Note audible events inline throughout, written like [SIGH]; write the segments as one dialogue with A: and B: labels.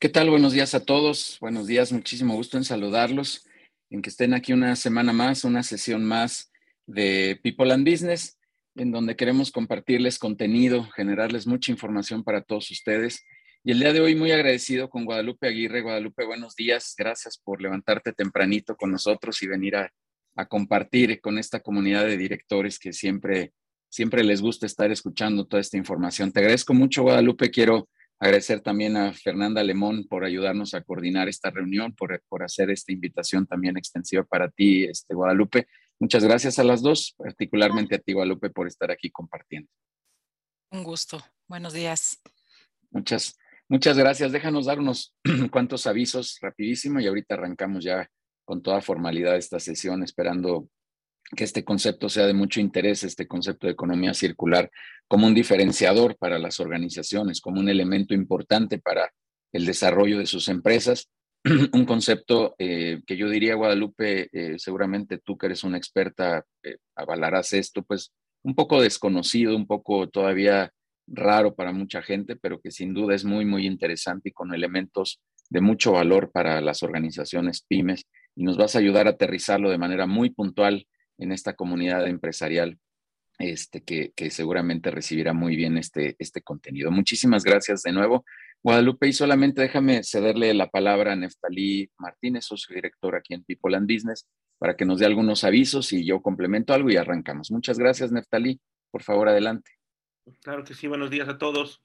A: ¿Qué tal? Buenos días a todos. Buenos días, muchísimo gusto en saludarlos, en que estén aquí una semana más, una sesión más de People and Business, en donde queremos compartirles contenido, generarles mucha información para todos ustedes. Y el día de hoy muy agradecido con Guadalupe Aguirre. Guadalupe, buenos días. Gracias por levantarte tempranito con nosotros y venir a, a compartir con esta comunidad de directores que siempre, siempre les gusta estar escuchando toda esta información. Te agradezco mucho, Guadalupe. Quiero Agradecer también a Fernanda Lemón por ayudarnos a coordinar esta reunión, por, por hacer esta invitación también extensiva para ti, este, Guadalupe. Muchas gracias a las dos, particularmente a ti, Guadalupe, por estar aquí compartiendo.
B: Un gusto. Buenos días.
A: Muchas, muchas gracias. Déjanos dar unos [CLEARS THROAT] cuantos avisos rapidísimo y ahorita arrancamos ya con toda formalidad esta sesión, esperando que este concepto sea de mucho interés, este concepto de economía circular, como un diferenciador para las organizaciones, como un elemento importante para el desarrollo de sus empresas. [CLEARS THROAT] un concepto eh, que yo diría, Guadalupe, eh, seguramente tú que eres una experta, eh, avalarás esto, pues un poco desconocido, un poco todavía raro para mucha gente, pero que sin duda es muy, muy interesante y con elementos de mucho valor para las organizaciones pymes y nos vas a ayudar a aterrizarlo de manera muy puntual en esta comunidad empresarial este, que, que, seguramente recibirá muy bien este, este contenido. Muchísimas gracias de nuevo. Guadalupe, y solamente déjame cederle la palabra a Neftalí Martínez, socio director aquí en People and Business, para que nos dé algunos avisos y yo complemento algo y arrancamos. Muchas gracias, Neftalí. Por favor, adelante.
C: Claro que sí, buenos días a todos.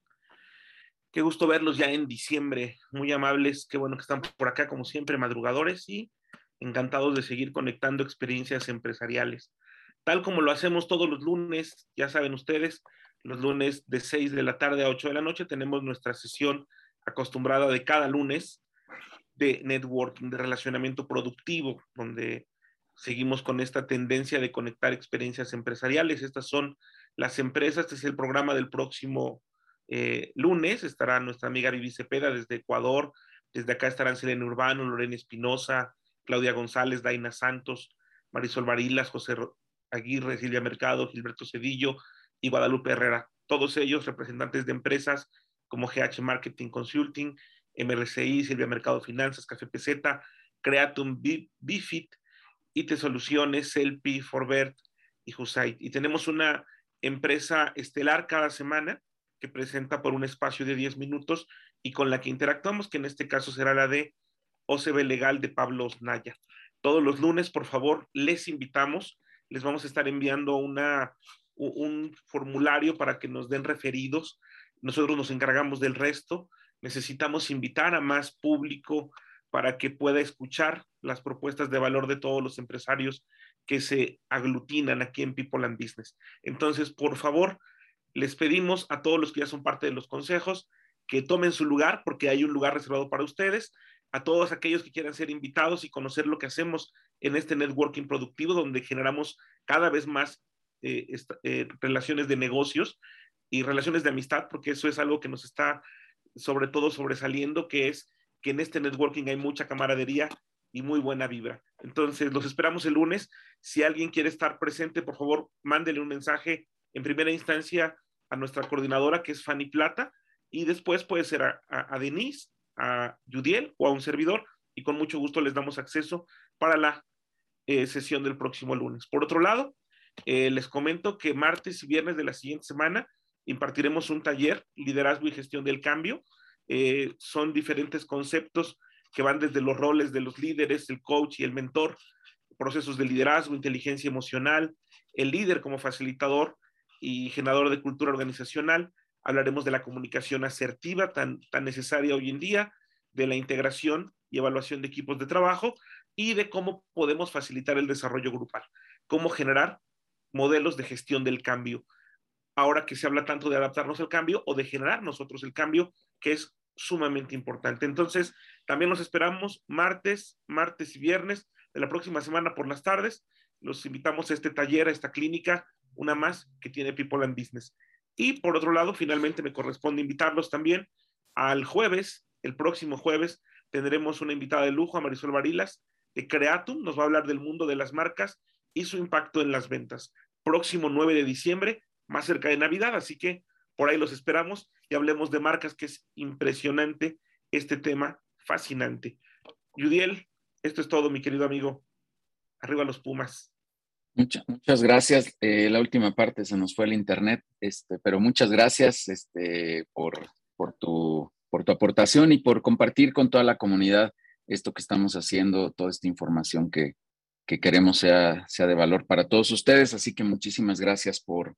C: Qué gusto verlos ya en diciembre, muy amables, qué bueno que están por acá como siempre, madrugadores y encantados de seguir conectando experiencias empresariales. Tal como lo hacemos todos los lunes, ya saben ustedes, los lunes de 6 de la tarde a 8 de la noche tenemos nuestra sesión acostumbrada de cada lunes de networking, de relacionamiento productivo, donde seguimos con esta tendencia de conectar experiencias empresariales. Estas son las empresas, este es el programa del próximo eh, lunes, estará nuestra amiga Vivi Cepeda desde Ecuador, desde acá estarán Selena Urbano, Lorena Espinosa, Claudia González, Daina Santos, Marisol Varilas, José Aguirre, Silvia Mercado, Gilberto Cedillo y Guadalupe Herrera. Todos ellos representantes de empresas como GH Marketing Consulting, MRCI, Silvia Mercado Finanzas, Café Peseta, Creatum, Bifit, IT Soluciones, Selpi, Forbert y Husait. Y tenemos una empresa estelar cada semana que presenta por un espacio de 10 minutos y con la que interactuamos, que en este caso será la de OCB Legal de Pablo Naya. Todos los lunes, por favor, les invitamos, les vamos a estar enviando una, un formulario para que nos den referidos. Nosotros nos encargamos del resto. Necesitamos invitar a más público para que pueda escuchar las propuestas de valor de todos los empresarios que se aglutinan aquí en People and Business. Entonces, por favor, les pedimos a todos los que ya son parte de los consejos que tomen su lugar porque hay un lugar reservado para ustedes a todos aquellos que quieran ser invitados y conocer lo que hacemos en este networking productivo, donde generamos cada vez más eh, eh, relaciones de negocios y relaciones de amistad, porque eso es algo que nos está sobre todo sobresaliendo, que es que en este networking hay mucha camaradería y muy buena vibra. Entonces, los esperamos el lunes. Si alguien quiere estar presente, por favor, mándele un mensaje en primera instancia a nuestra coordinadora, que es Fanny Plata, y después puede ser a, a Denise a Judiel o a un servidor y con mucho gusto les damos acceso para la eh, sesión del próximo lunes. Por otro lado, eh, les comento que martes y viernes de la siguiente semana impartiremos un taller, liderazgo y gestión del cambio. Eh, son diferentes conceptos que van desde los roles de los líderes, el coach y el mentor, procesos de liderazgo, inteligencia emocional, el líder como facilitador y generador de cultura organizacional, hablaremos de la comunicación asertiva tan, tan necesaria hoy en día, de la integración y evaluación de equipos de trabajo y de cómo podemos facilitar el desarrollo grupal, cómo generar modelos de gestión del cambio. Ahora que se habla tanto de adaptarnos al cambio o de generar nosotros el cambio, que es sumamente importante. Entonces, también nos esperamos martes, martes y viernes de la próxima semana por las tardes. Los invitamos a este taller, a esta clínica, una más que tiene People and Business. Y por otro lado, finalmente me corresponde invitarlos también al jueves, el próximo jueves, tendremos una invitada de lujo a Marisol Varilas de Creatum, nos va a hablar del mundo de las marcas y su impacto en las ventas. Próximo 9 de diciembre, más cerca de Navidad, así que por ahí los esperamos y hablemos de marcas que es impresionante este tema fascinante. Yudiel, esto es todo, mi querido amigo. Arriba los Pumas.
A: Muchas, gracias. Eh, la última parte se nos fue el internet, este, pero muchas gracias este, por, tu, por tu aportación y por compartir con toda la comunidad esto que estamos haciendo, toda esta información que, que queremos sea, de valor para todos ustedes. Así que muchísimas gracias por,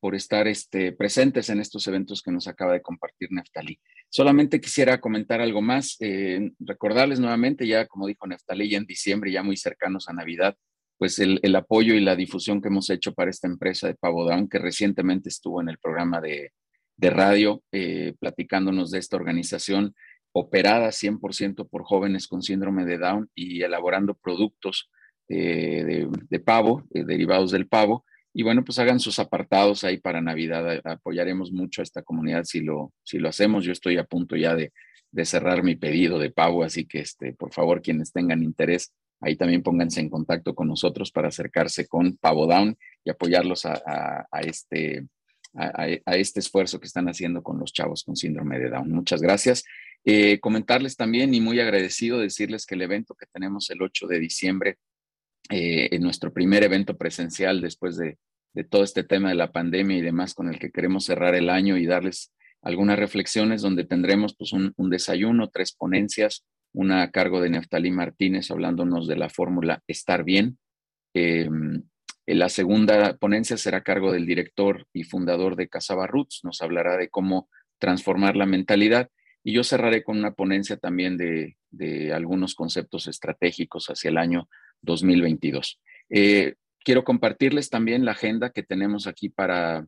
A: por estar este, presentes en estos eventos que nos acaba de compartir Neftalí. Solamente quisiera comentar algo más, eh, recordarles nuevamente, ya como dijo Neftalí, ya en diciembre, ya muy cercanos a Navidad, pues el, el, apoyo y la difusión que hemos hecho para esta empresa de Pavo Down, que recientemente estuvo en el programa de, de radio, eh, platicándonos de esta organización operada 100% por jóvenes con síndrome de Down y elaborando productos de, de, pavo, eh, derivados del pavo. Y bueno, pues hagan sus apartados ahí para Navidad. Apoyaremos mucho a esta comunidad si lo, si lo hacemos. Yo estoy a punto ya de, de cerrar mi pedido de pavo, así que este, por favor, quienes tengan interés, ahí también pónganse en contacto con nosotros para acercarse con Pavo Down y apoyarlos a, este, a, este esfuerzo que están haciendo con los chavos con síndrome de Down. Muchas gracias. Eh, comentarles también y muy agradecido decirles que el evento que tenemos el 8 de diciembre, eh, en nuestro primer evento presencial después de, todo este tema de la pandemia y demás con el que queremos cerrar el año y darles algunas reflexiones donde tendremos pues un desayuno, tres ponencias, una a cargo de Neftalí Martínez hablándonos de la fórmula Estar Bien. Eh, la segunda ponencia será a cargo del director y fundador de Casaba Roots, nos hablará de cómo transformar la mentalidad. Y yo cerraré con una ponencia también de, de algunos conceptos estratégicos hacia el año 2022. Eh, quiero compartirles también la agenda que tenemos aquí para,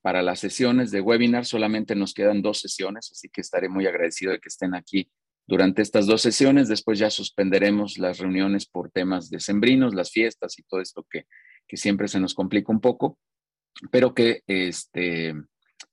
A: para las sesiones de webinar. Solamente nos quedan dos sesiones, así que estaré muy agradecido de que estén aquí durante estas dos sesiones. Después ya suspenderemos las reuniones por temas decembrinos, las fiestas y todo esto que, que siempre se nos complica un poco, pero que, este,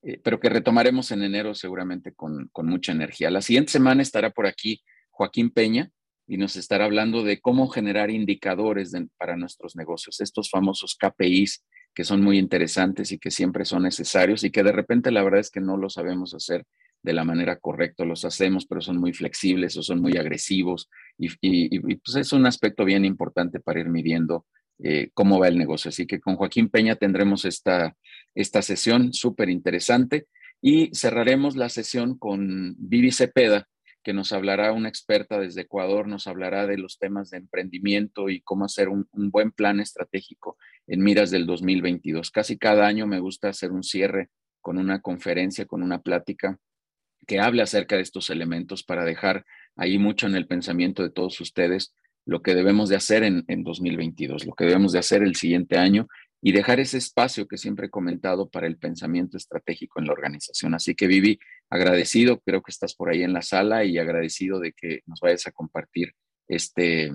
A: eh, pero que retomaremos en enero seguramente con, con mucha energía. La siguiente semana estará por aquí Joaquín Peña y nos estará hablando de cómo generar indicadores para nuestros negocios, estos famosos KPIs que son muy interesantes y que siempre son necesarios y que de repente la verdad es que no lo sabemos hacer de la manera correcta, los hacemos, pero son muy flexibles o son muy agresivos y, pues es un aspecto bien importante para ir midiendo eh, cómo va el negocio. Así que con Joaquín Peña tendremos esta, esta sesión súper interesante y cerraremos la sesión con Vivi Cepeda, que nos hablará una experta desde Ecuador, nos hablará de los temas de emprendimiento y cómo hacer un, un buen plan estratégico en miras del 2022. Casi cada año me gusta hacer un cierre con una conferencia, con una plática que hable acerca de estos elementos para dejar ahí mucho en el pensamiento de todos ustedes lo que debemos de hacer en, en 2022, lo que debemos de hacer el siguiente año y dejar ese espacio que siempre he comentado para el pensamiento estratégico en la organización. Así que Vivi, agradecido, creo que estás por ahí en la sala y agradecido de que nos vayas a compartir este,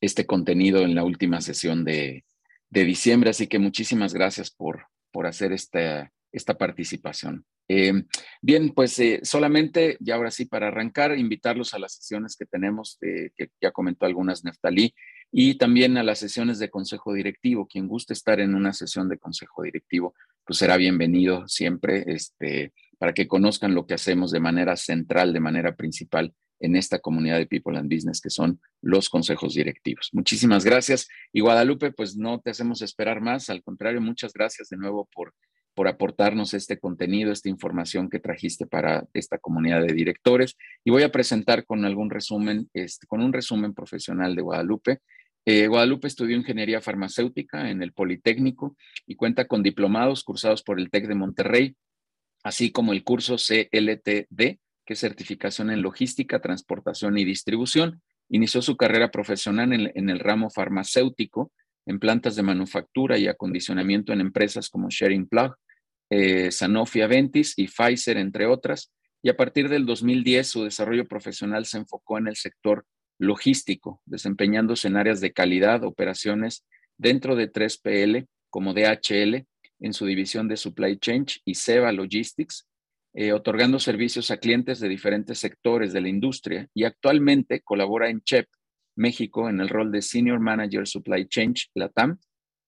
A: este contenido en la última sesión de, de diciembre. Así que muchísimas gracias por, por hacer esta, esta participación. Eh, bien, pues eh, solamente, y ahora sí, para arrancar, invitarlos a las sesiones que tenemos, eh, que ya comentó algunas Neftalí, y también a las sesiones de consejo directivo. Quien guste estar en una sesión de consejo directivo, pues será bienvenido siempre, este, para que conozcan lo que hacemos de manera central, de manera principal en esta comunidad de People and Business, que son los consejos directivos. Muchísimas gracias. Y Guadalupe, pues no te hacemos esperar más, al contrario, muchas gracias de nuevo por por aportarnos este contenido, esta información que trajiste para esta comunidad de directores. Y voy a presentar con algún resumen, este, con un resumen profesional de Guadalupe. Eh, Guadalupe estudió ingeniería farmacéutica en el Politécnico y cuenta con diplomados cursados por el TEC de Monterrey, así como el curso CLTD, que es certificación en logística, transportación y distribución. Inició su carrera profesional en, en el ramo farmacéutico en plantas de manufactura y acondicionamiento en empresas como Sharing Plug, eh, Sanofi Aventis y Pfizer, entre otras. Y a partir del 2010 su desarrollo profesional se enfocó en el sector logístico, desempeñándose en áreas de calidad, operaciones dentro de 3PL como DHL en su división de Supply Chain y SEBA Logistics, eh, otorgando servicios a clientes de diferentes sectores de la industria y actualmente colabora en CHEP, México en el rol de Senior Manager Supply Chain LATAM.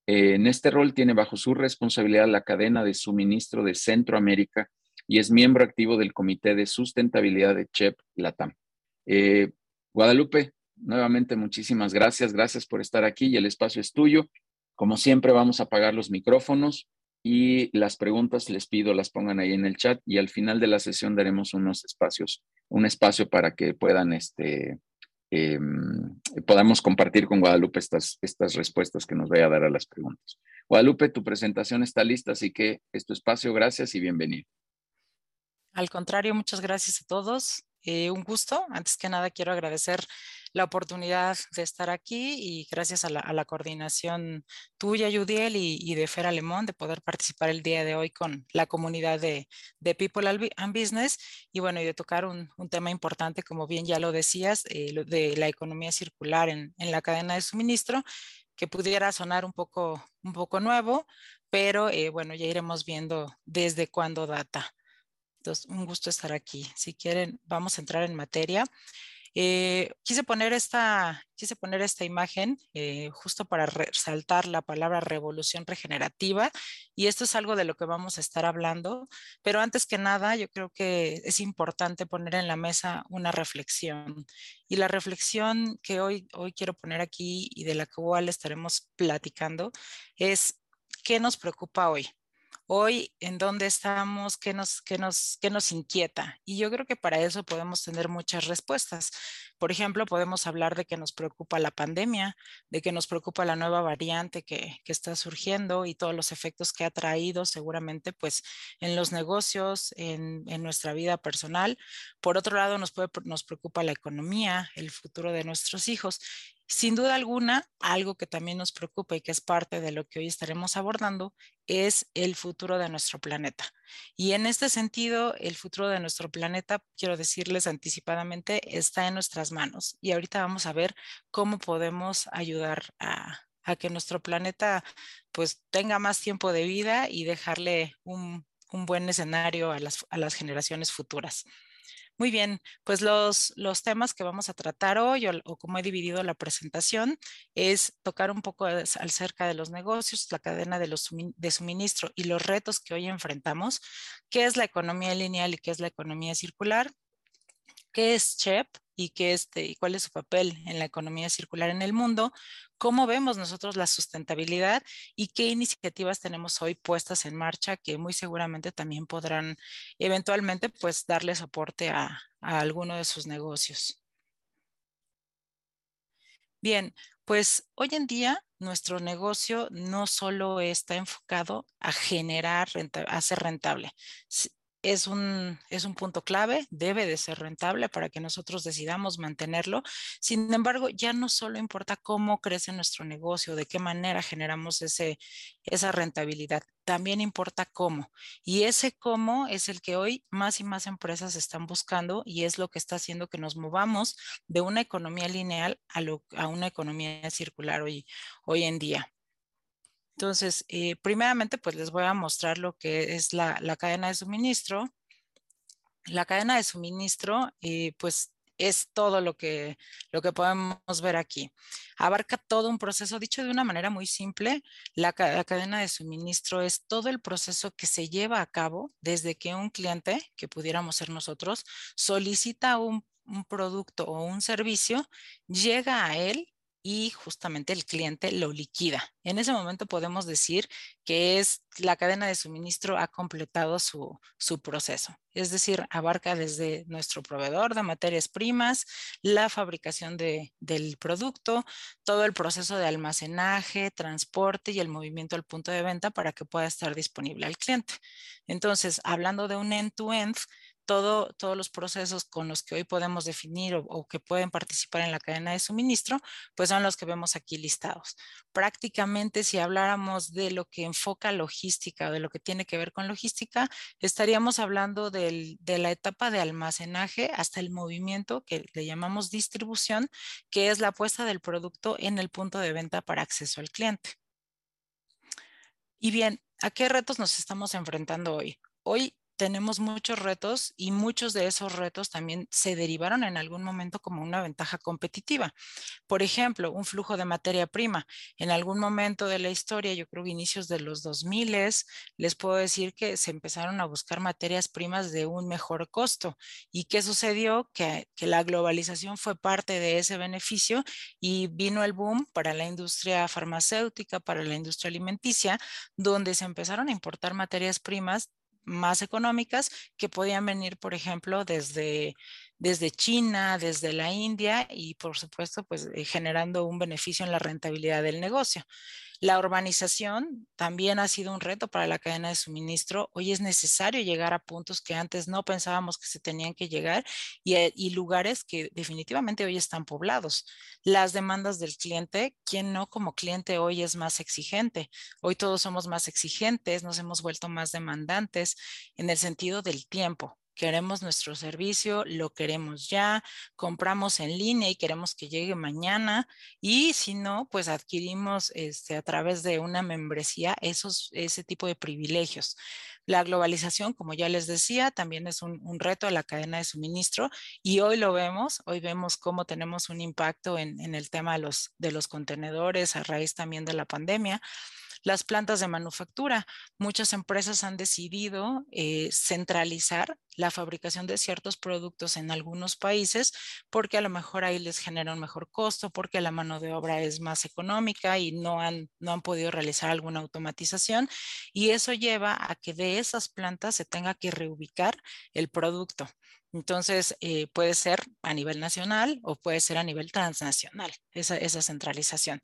A: Eh, en este rol tiene bajo su responsabilidad la cadena de suministro de Centroamérica y es miembro activo del Comité de Sustentabilidad de CHEP LATAM. Eh, Guadalupe, nuevamente muchísimas gracias. Gracias por estar aquí y el espacio es tuyo. Como siempre, vamos a apagar los micrófonos y las preguntas les pido las pongan ahí en el chat y al final de la sesión daremos unos espacios, un espacio para que puedan, este, em, podamos compartir con Guadalupe estas, estas respuestas que nos vaya a dar a las preguntas. Guadalupe, tu presentación está lista, así que es tu espacio. Gracias y bienvenido.
B: Al contrario, muchas gracias a todos. Eh, un gusto. Antes que nada, quiero agradecer la oportunidad de estar aquí y gracias a la, coordinación tuya, Yudiel, y, de Fer Alemón, de poder participar el día de hoy con la comunidad de, People and Business y bueno, y de tocar un, tema importante, como bien ya lo decías, eh, de la economía circular en, la cadena de suministro que pudiera sonar un poco, un poco nuevo, pero eh, bueno, ya iremos viendo desde cuándo data. Entonces, un gusto estar aquí. Si quieren, vamos a entrar en materia. Eh, quise, poner esta, quise poner esta imagen eh, justo para resaltar la palabra revolución regenerativa y esto es algo de lo que vamos a estar hablando, pero antes que nada yo creo que es importante poner en la mesa una reflexión y la reflexión que hoy, hoy quiero poner aquí y de la cual estaremos platicando es qué nos preocupa hoy hoy en dónde estamos, qué nos, qué, nos, qué nos inquieta. Y yo creo que para eso podemos tener muchas respuestas. Por ejemplo, podemos hablar de que nos preocupa la pandemia, de que nos preocupa la nueva variante que, que está surgiendo y todos los efectos que ha traído seguramente pues en los negocios, en, en nuestra vida personal. Por otro lado, nos, puede, nos preocupa la economía, el futuro de nuestros hijos. Sin duda alguna, algo que también nos preocupa y que es parte de lo que hoy estaremos abordando es el futuro de nuestro planeta. Y en este sentido, el futuro de nuestro planeta, quiero decirles anticipadamente, está en nuestras manos. Y ahorita vamos a ver cómo podemos ayudar a, que nuestro planeta pues tenga más tiempo de vida y dejarle un, buen escenario a las generaciones futuras. Muy bien, pues los, los temas que vamos a tratar hoy o, como he dividido la presentación es tocar un poco acerca de los negocios, la cadena de, los, de suministro y los retos que hoy enfrentamos, qué es la economía lineal y qué es la economía circular, qué es CHEP y qué este, y cuál es su papel en la economía circular en el mundo, cómo vemos nosotros la sustentabilidad y qué iniciativas tenemos hoy puestas en marcha que muy seguramente también podrán eventualmente pues darle soporte a, a alguno de sus negocios. Bien, pues hoy en día nuestro negocio no solo está enfocado a generar, a ser rentable, es un, es un punto clave, debe de ser rentable para que nosotros decidamos mantenerlo. Sin embargo, ya no solo importa cómo crece nuestro negocio, de qué manera generamos ese, esa rentabilidad, también importa cómo. Y ese cómo es el que hoy más y más empresas están buscando y es lo que está haciendo que nos movamos de una economía lineal a, a una economía circular hoy, hoy en día. Entonces, eh, primeramente, pues les voy a mostrar lo que es la, cadena de suministro. La cadena de suministro, eh, pues es todo lo que, lo que podemos ver aquí. Abarca todo un proceso, dicho de una manera muy simple, la, cadena de suministro es todo el proceso que se lleva a cabo desde que un cliente, que pudiéramos ser nosotros, solicita un, un producto o un servicio, llega a él y justamente el cliente lo liquida. En ese momento podemos decir que es la cadena de suministro ha completado su, proceso. Es decir, abarca desde nuestro proveedor de materias primas, la fabricación del producto, todo el proceso de almacenaje, transporte y el movimiento al punto de venta para que pueda estar disponible al cliente. Entonces, hablando de un end-to-end, todos los procesos con los que hoy podemos definir o, que pueden participar en la cadena de suministro, pues son los que vemos aquí listados. Prácticamente si habláramos de lo que enfoca logística o de lo que tiene que ver con logística, estaríamos hablando de la etapa de almacenaje hasta el movimiento que le llamamos distribución, que es la puesta del producto en el punto de venta para acceso al cliente. Y bien, ¿a qué retos nos estamos enfrentando hoy? Hoy tenemos muchos retos y muchos de esos retos también se derivaron en algún momento como una ventaja competitiva. Por ejemplo, un flujo de materia prima. En algún momento de la historia, yo creo que inicios de los 2000, les puedo decir que se empezaron a buscar materias primas de un mejor costo. ¿Y qué sucedió? Que, que la globalización fue parte de ese beneficio y vino el boom para la industria farmacéutica, para la industria alimenticia, donde se empezaron a importar materias primas más económicas que podían venir, por ejemplo, desde, desde China, desde la India y, por supuesto, pues eh, generando un beneficio en la rentabilidad del negocio. La urbanización también ha sido un reto para la cadena de suministro. Hoy es necesario llegar a puntos que antes no pensábamos que se tenían que llegar y, eh, y lugares que definitivamente hoy están poblados. Las demandas del cliente, quien no como cliente hoy es más exigente. Hoy todos somos más exigentes, nos hemos vuelto más demandantes en el sentido del tiempo queremos nuestro servicio, lo queremos ya, compramos en línea y queremos que llegue mañana y si no, pues adquirimos este, a través de una membresía esos, ese tipo de privilegios. La globalización, como ya les decía, también es un, reto a la cadena de suministro y hoy lo vemos, hoy vemos cómo tenemos un impacto en, en el tema de los, de los contenedores a raíz también de la pandemia las plantas de manufactura. Muchas empresas han decidido eh, centralizar la fabricación de ciertos productos en algunos países porque a lo mejor ahí les genera un mejor costo, porque la mano de obra es más económica y no han, no han podido realizar alguna automatización y eso lleva a que de esas plantas se tenga que reubicar el producto. Entonces, eh, puede ser a nivel nacional o puede ser a nivel transnacional, esa, esa centralización.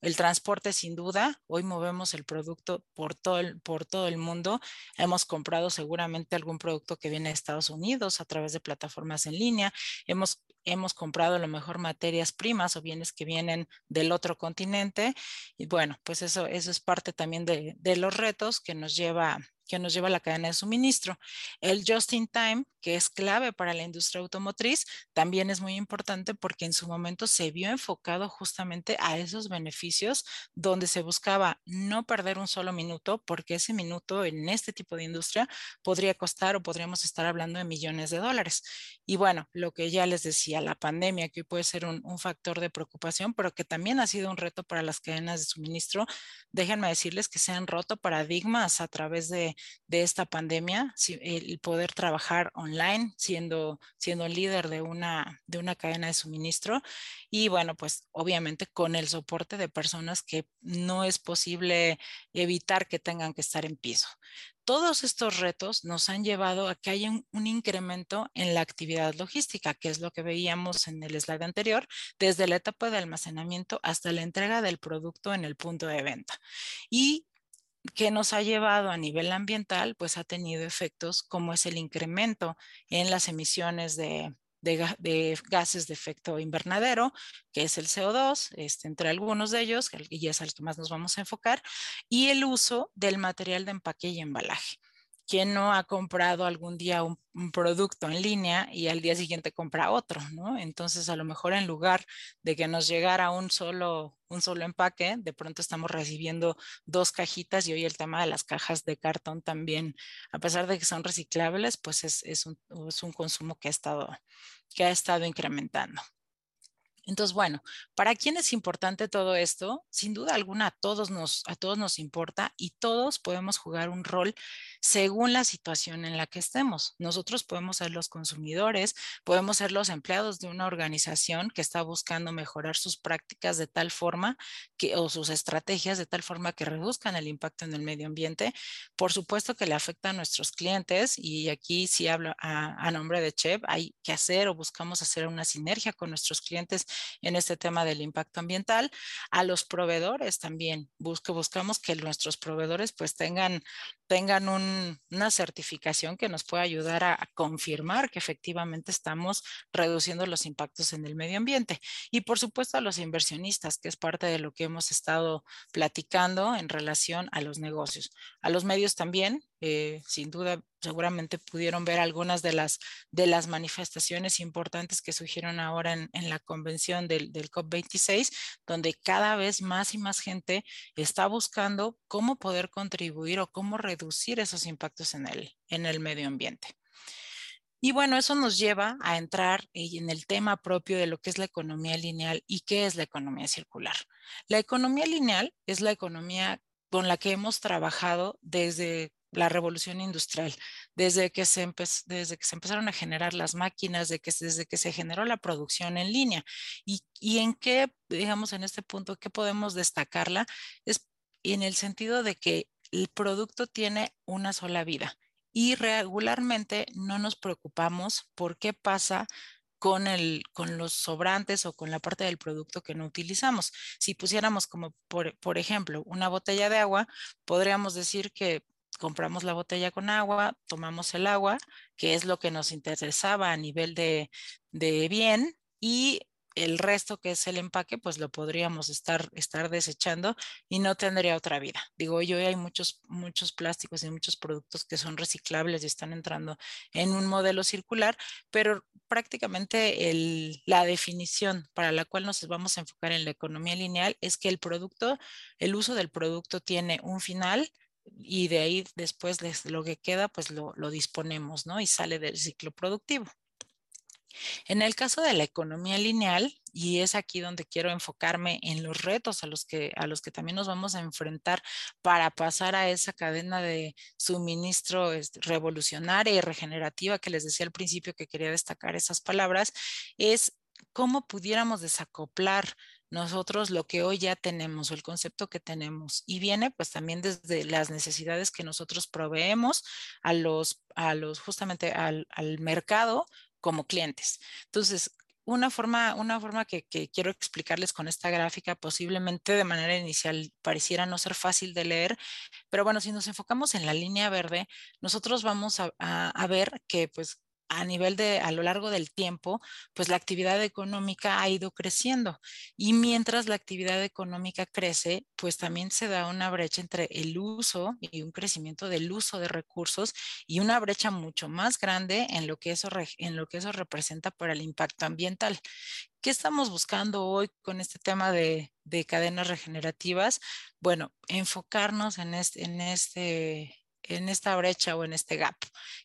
B: El transporte, sin duda, hoy movemos el producto por todo el, por todo el mundo. Hemos comprado seguramente algún producto que viene de Estados Unidos a través de plataformas en línea. Hemos, hemos comprado a lo mejor materias primas o bienes que vienen del otro continente. Y bueno, pues eso, eso es parte también de, de los retos que nos lleva que nos lleva a la cadena de suministro. El just in time, que es clave para la industria automotriz, también es muy importante porque en su momento se vio enfocado justamente a esos beneficios donde se buscaba no perder un solo minuto, porque ese minuto en este tipo de industria podría costar o podríamos estar hablando de millones de dólares. Y bueno, lo que ya les decía, la pandemia, que puede ser un, un factor de preocupación, pero que también ha sido un reto para las cadenas de suministro, déjenme decirles que se han roto paradigmas a través de de esta pandemia, el poder trabajar online siendo, siendo líder de una, de una cadena de suministro y bueno, pues obviamente con el soporte de personas que no es posible evitar que tengan que estar en piso. Todos estos retos nos han llevado a que haya un, un, incremento en la actividad logística, que es lo que veíamos en el slide anterior, desde la etapa de almacenamiento hasta la entrega del producto en el punto de venta. Y que nos ha llevado a nivel ambiental, pues ha tenido efectos como es el incremento en las emisiones de, gases de efecto invernadero, que es el CO2, este, entre algunos de ellos, y es al que más nos vamos a enfocar, y el uso del material de empaque y embalaje. ¿Quién no ha comprado algún día un, producto en línea y al día siguiente compra otro, ¿no? Entonces, a lo mejor en lugar de que nos llegara un solo, un solo empaque, de pronto estamos recibiendo dos cajitas y hoy el tema de las cajas de cartón también, a pesar de que son reciclables, pues es, es, un, es un consumo que ha estado, que ha estado incrementando. Entonces, bueno, ¿para quién es importante todo esto? Sin duda alguna a todos nos, a todos nos importa y todos podemos jugar un rol según la situación en la que estemos. Nosotros podemos ser los consumidores, podemos ser los empleados de una organización que está buscando mejorar sus prácticas de tal forma que, o sus estrategias de tal forma que reduzcan el impacto en el medio ambiente. Por supuesto que le afecta a nuestros clientes y aquí si hablo a, nombre de Chep, hay que hacer o buscamos hacer una sinergia con nuestros clientes en este tema del impacto ambiental. A los proveedores también, buscamos que nuestros proveedores pues tengan, tengan una certificación que nos pueda ayudar a, confirmar que efectivamente estamos reduciendo los impactos en el medio ambiente. Y por supuesto a los inversionistas, que es parte de lo que hemos estado platicando en relación a los negocios. A los medios también, eh, sin duda seguramente pudieron ver algunas de las, de las manifestaciones importantes que surgieron ahora en, en la convención del, del, COP26, donde cada vez más y más gente está buscando cómo poder contribuir o cómo reducir reducir esos impactos en el, en el medio ambiente. Y bueno, eso nos lleva a entrar en el tema propio de lo que es la economía lineal y qué es la economía circular. La economía lineal es la economía con la que hemos trabajado desde la revolución industrial, desde que se, desde que se empezaron a generar las máquinas, de que, desde que se generó la producción en línea. Y, y en qué, digamos, en este punto, qué podemos destacarla, es en el sentido de que el producto tiene una sola vida y regularmente no nos preocupamos por qué pasa con, el, con los sobrantes o con la parte del producto que no utilizamos. Si pusiéramos como, por, ejemplo, una botella de agua, podríamos decir que compramos la botella con agua, tomamos el agua, que es lo que nos interesaba a nivel de bien, y el resto que es el empaque, pues lo podríamos estar, estar desechando y no tendría otra vida. Digo, yo hay muchos, muchos plásticos y muchos productos que son reciclables y están entrando en un modelo circular, pero prácticamente el, la definición para la cual nos vamos a enfocar en la economía lineal es que el producto, el uso del producto tiene un final y de ahí después lo que queda, pues lo, lo disponemos, ¿no? Y sale del ciclo productivo. En el caso de la economía lineal, y es aquí donde quiero enfocarme en los retos a los que, a los que también nos vamos a enfrentar para pasar a esa cadena de suministro este, revolucionaria y regenerativa que les decía al principio que quería destacar esas palabras, es cómo pudiéramos desacoplar nosotros lo que hoy ya tenemos o el concepto que tenemos. Y viene pues también desde las necesidades que nosotros proveemos a los, a los justamente al, al mercado como clientes. Entonces, una forma, una forma que, quiero explicarles con esta gráfica, posiblemente de manera inicial pareciera no ser fácil de leer, pero bueno, si nos enfocamos en la línea verde, nosotros vamos a, a ver que pues a nivel de, a lo largo del tiempo, pues la actividad económica ha ido creciendo. Y mientras la actividad económica crece, pues también se da una brecha entre el uso y un crecimiento del uso de recursos y una brecha mucho más grande en lo que eso, en lo que eso representa para el impacto ambiental. ¿Qué estamos buscando hoy con este tema de, de cadenas regenerativas? Bueno, enfocarnos en este, en este en esta brecha o en este gap,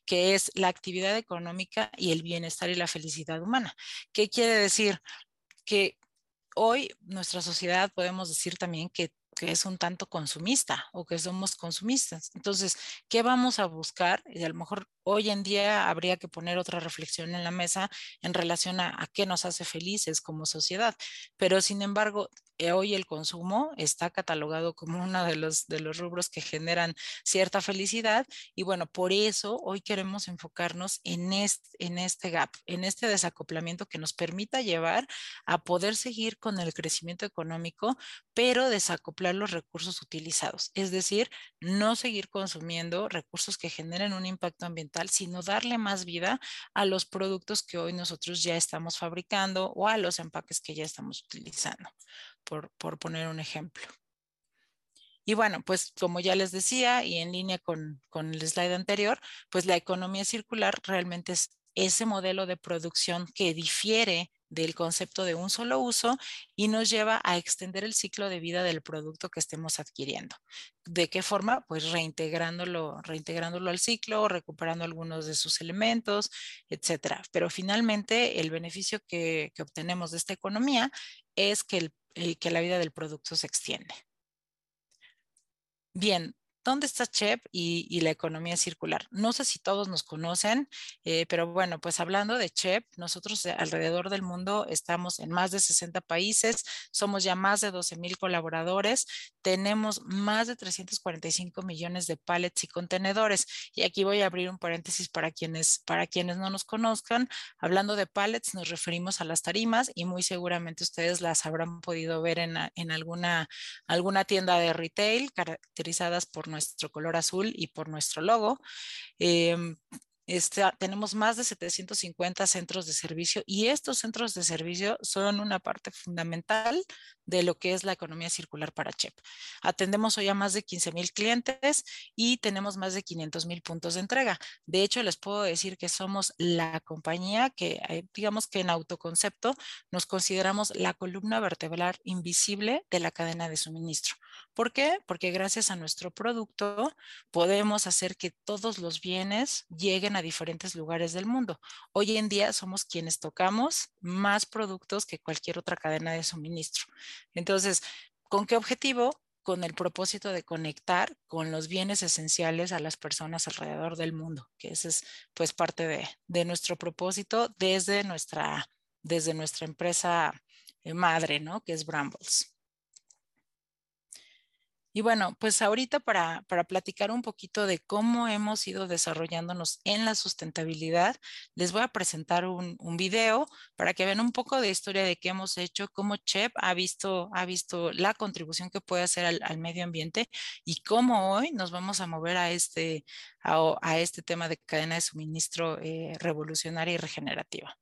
B: que es la actividad económica y el bienestar y la felicidad humana. ¿Qué quiere decir? Que hoy nuestra sociedad podemos decir también que que es un tanto consumista o que somos consumistas. Entonces, ¿qué vamos a buscar? Y a lo mejor hoy en día habría que poner otra reflexión en la mesa en relación a, a qué nos hace felices como sociedad. Pero, sin embargo, hoy el consumo está catalogado como uno de los, de los rubros que generan cierta felicidad y bueno, por eso hoy queremos enfocarnos en este, en este gap, en este desacoplamiento que nos permita llevar a poder seguir con el crecimiento económico, pero desacoplar los recursos utilizados, es decir, no seguir consumiendo recursos que generen un impacto ambiental, sino darle más vida a los productos que hoy nosotros ya estamos fabricando o a los empaques que ya estamos utilizando por, poner un ejemplo. Y bueno, pues como ya les decía y en línea con, con, el slide anterior, pues la economía circular realmente es ese modelo de producción que difiere del concepto de un solo uso y nos lleva a extender el ciclo de vida del producto que estemos adquiriendo. ¿De qué forma? Pues reintegrándolo, reintegrándolo al ciclo, recuperando algunos de sus elementos, etcétera. Pero finalmente el beneficio que, que obtenemos de esta economía es que el y que la vida del producto se extiende. Bien, ¿Dónde está CHEP y, la economía circular? No sé si todos nos conocen, eh, pero bueno, pues hablando de CHEP, nosotros alrededor del mundo estamos en más de 60 países, somos ya más de 12 mil colaboradores, tenemos más de 345 millones de pallets y contenedores. Y aquí voy a abrir un paréntesis para quienes, para quienes no nos conozcan. Hablando de pallets, nos referimos a las tarimas y muy seguramente ustedes las habrán podido ver en, en alguna, alguna tienda de retail caracterizadas por nuestro color azul y por nuestro logo. Em, Tenemos más de 750 centros de servicio y estos centros de servicio son una parte fundamental de lo que es la economía circular para CHEP. Atendemos hoy a más de 15 mil clientes y tenemos más de 500 mil puntos de entrega. De hecho, les puedo decir que somos la compañía que, eh, digamos que en autoconcepto, nos consideramos la columna vertebral invisible de la cadena de suministro. ¿Por qué? Porque gracias a nuestro producto podemos hacer que todos los bienes lleguen a diferentes lugares del mundo. Hoy en día somos quienes tocamos más productos que cualquier otra cadena de suministro. Entonces, ¿con qué objetivo? Con el propósito de conectar con los bienes esenciales a las personas alrededor del mundo, que ese es pues parte de, de nuestro propósito desde nuestra, desde nuestra empresa eh, madre, ¿no? Que es Brambles. Y bueno, pues ahorita para, para, platicar un poquito de cómo hemos ido desarrollándonos en la sustentabilidad, les voy a presentar un, un video para que vean un poco de historia de qué hemos hecho, cómo CHEP ha visto, ha visto la contribución que puede hacer al, al medio ambiente y cómo hoy nos vamos a mover a este, a, a este tema de cadena de suministro eh, revolucionaria y regenerativa.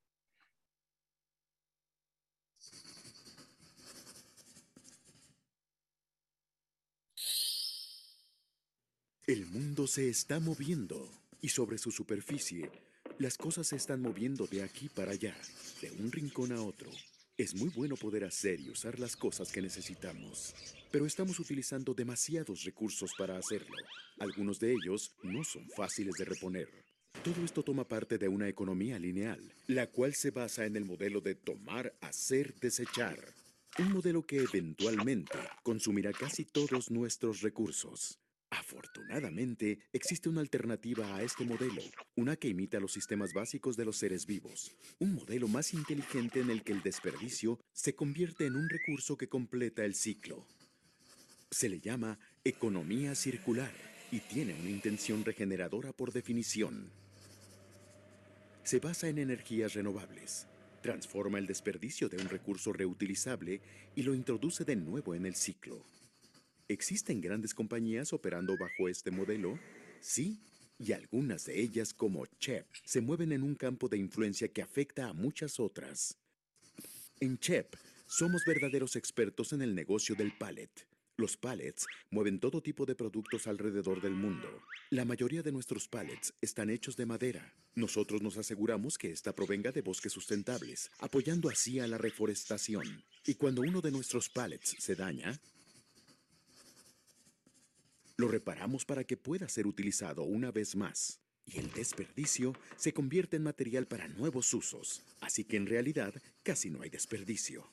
D: El mundo se está moviendo y sobre su superficie las cosas se están moviendo de aquí para allá, de un rincón a otro. Es muy bueno poder hacer y usar las cosas que necesitamos, pero estamos utilizando demasiados recursos para hacerlo. Algunos de ellos no son fáciles de reponer. Todo esto toma parte de una economía lineal, la cual se basa en el modelo de tomar, hacer, desechar. Un modelo que eventualmente consumirá casi todos nuestros recursos. Afortunadamente, existe una alternativa a este modelo, una que imita los sistemas básicos de los seres vivos, un modelo más inteligente en el que el desperdicio se convierte en un recurso que completa el ciclo. Se le llama economía circular y tiene una intención regeneradora por definición. Se basa en energías renovables, transforma el desperdicio de un recurso reutilizable y lo introduce de nuevo en el ciclo. ¿Existen grandes compañías operando bajo este modelo? Sí, y algunas de ellas, como CHEP, se mueven en un campo de influencia que afecta a muchas otras. En CHEP, somos verdaderos expertos en el negocio del pallet. Los pallets mueven todo tipo de productos alrededor del mundo. La mayoría de nuestros pallets están hechos de madera. Nosotros nos aseguramos que ésta provenga de bosques sustentables, apoyando así a la reforestación. Y cuando uno de nuestros pallets se daña, lo reparamos para que pueda ser utilizado una vez más. Y el desperdicio se convierte en material para nuevos usos, así que en realidad casi no hay desperdicio.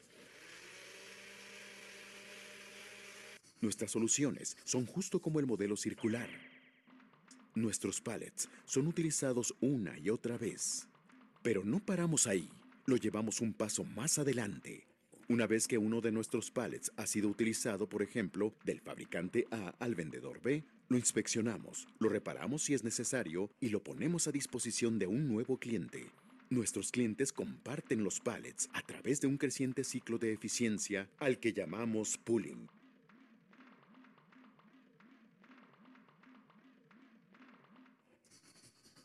D: Nuestras soluciones son justo como el modelo circular. Nuestros pallets son utilizados una y otra vez. Pero no paramos ahí, lo llevamos un paso más adelante una vez que uno de nuestros pallets ha sido utilizado, por ejemplo, del fabricante A al vendedor B, lo inspeccionamos, lo reparamos si es necesario y lo ponemos a disposición de un nuevo cliente. Nuestros clientes comparten los pallets a través de un creciente ciclo de eficiencia al que llamamos pooling.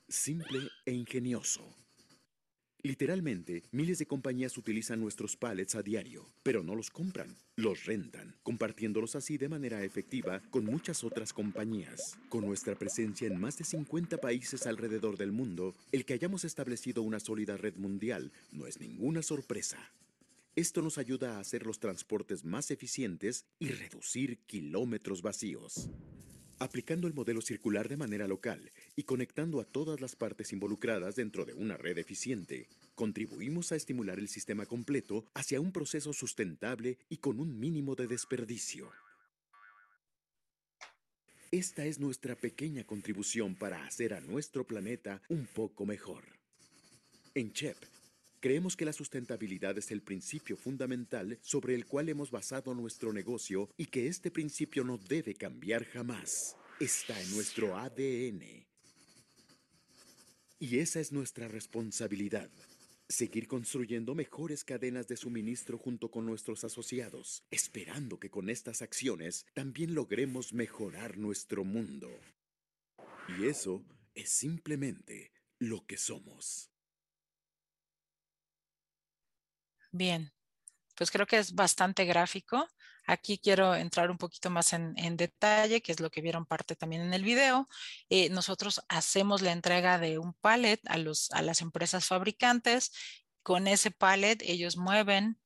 D: Simple e ingenioso. Literalmente, miles de compañías utilizan nuestros pallets a diario, pero no los compran, los rentan, compartiéndolos así de manera efectiva con muchas otras compañías. Con nuestra presencia en más de 50 países alrededor del mundo, el que hayamos establecido una sólida red mundial no es ninguna sorpresa. Esto nos ayuda a hacer los transportes más eficientes y reducir kilómetros vacíos. Aplicando el modelo circular de manera local y conectando a todas las partes involucradas dentro de una red eficiente, contribuimos a estimular el sistema completo hacia un proceso sustentable y con un mínimo de desperdicio. Esta es nuestra pequeña contribución para hacer a nuestro planeta un poco mejor. En CHEP, creemos que la sustentabilidad es el principio fundamental sobre el cual hemos basado nuestro negocio y que este principio no debe cambiar jamás. Está en nuestro ADN. Y esa es nuestra responsabilidad. Seguir construyendo mejores cadenas de suministro junto con nuestros asociados, esperando que con estas acciones también logremos mejorar nuestro mundo. Y eso es simplemente lo que somos.
B: Bien, pues creo que es bastante gráfico. Aquí quiero entrar un poquito más en, detalle, que es lo que vieron parte también en el video. Eh, nosotros hacemos la entrega de un pallet a, los, a las empresas fabricantes. Con ese pallet ellos mueven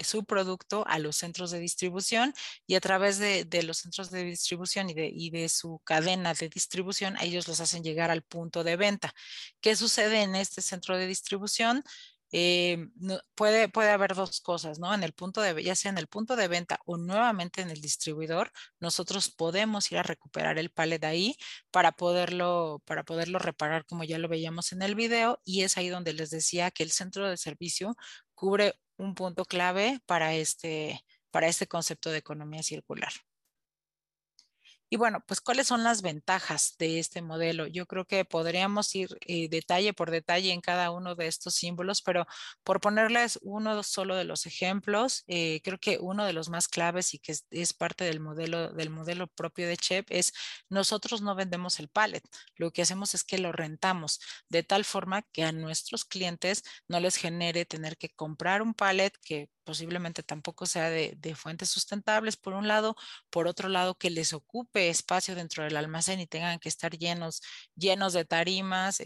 B: su producto a los centros de distribución y a través de, los centros de distribución y de, y de, su cadena de distribución, ellos los hacen llegar al punto de venta. ¿Qué sucede en este centro de distribución? Eh, puede, puede haber dos cosas, ¿no? En el punto de, ya sea en el punto de venta o nuevamente en el distribuidor, nosotros podemos ir a recuperar el palet ahí para poderlo, para poderlo reparar como ya lo veíamos en el video y es ahí donde les decía que el centro de servicio cubre un punto clave para este, para este concepto de economía circular. Y bueno, pues cuáles son las ventajas de este modelo. Yo creo que podríamos ir eh, detalle por detalle en cada uno de estos símbolos, pero por ponerles uno solo de los ejemplos, eh, creo que uno de los más claves y que es, parte del modelo, del modelo propio de Chep es nosotros no vendemos el pallet, lo que hacemos es que lo rentamos de tal forma que a nuestros clientes no les genere tener que comprar un pallet que posiblemente tampoco sea de, fuentes sustentables, por un lado, por otro lado, que les ocupe espacio dentro del almacén y tengan que estar llenos, llenos de tarimas,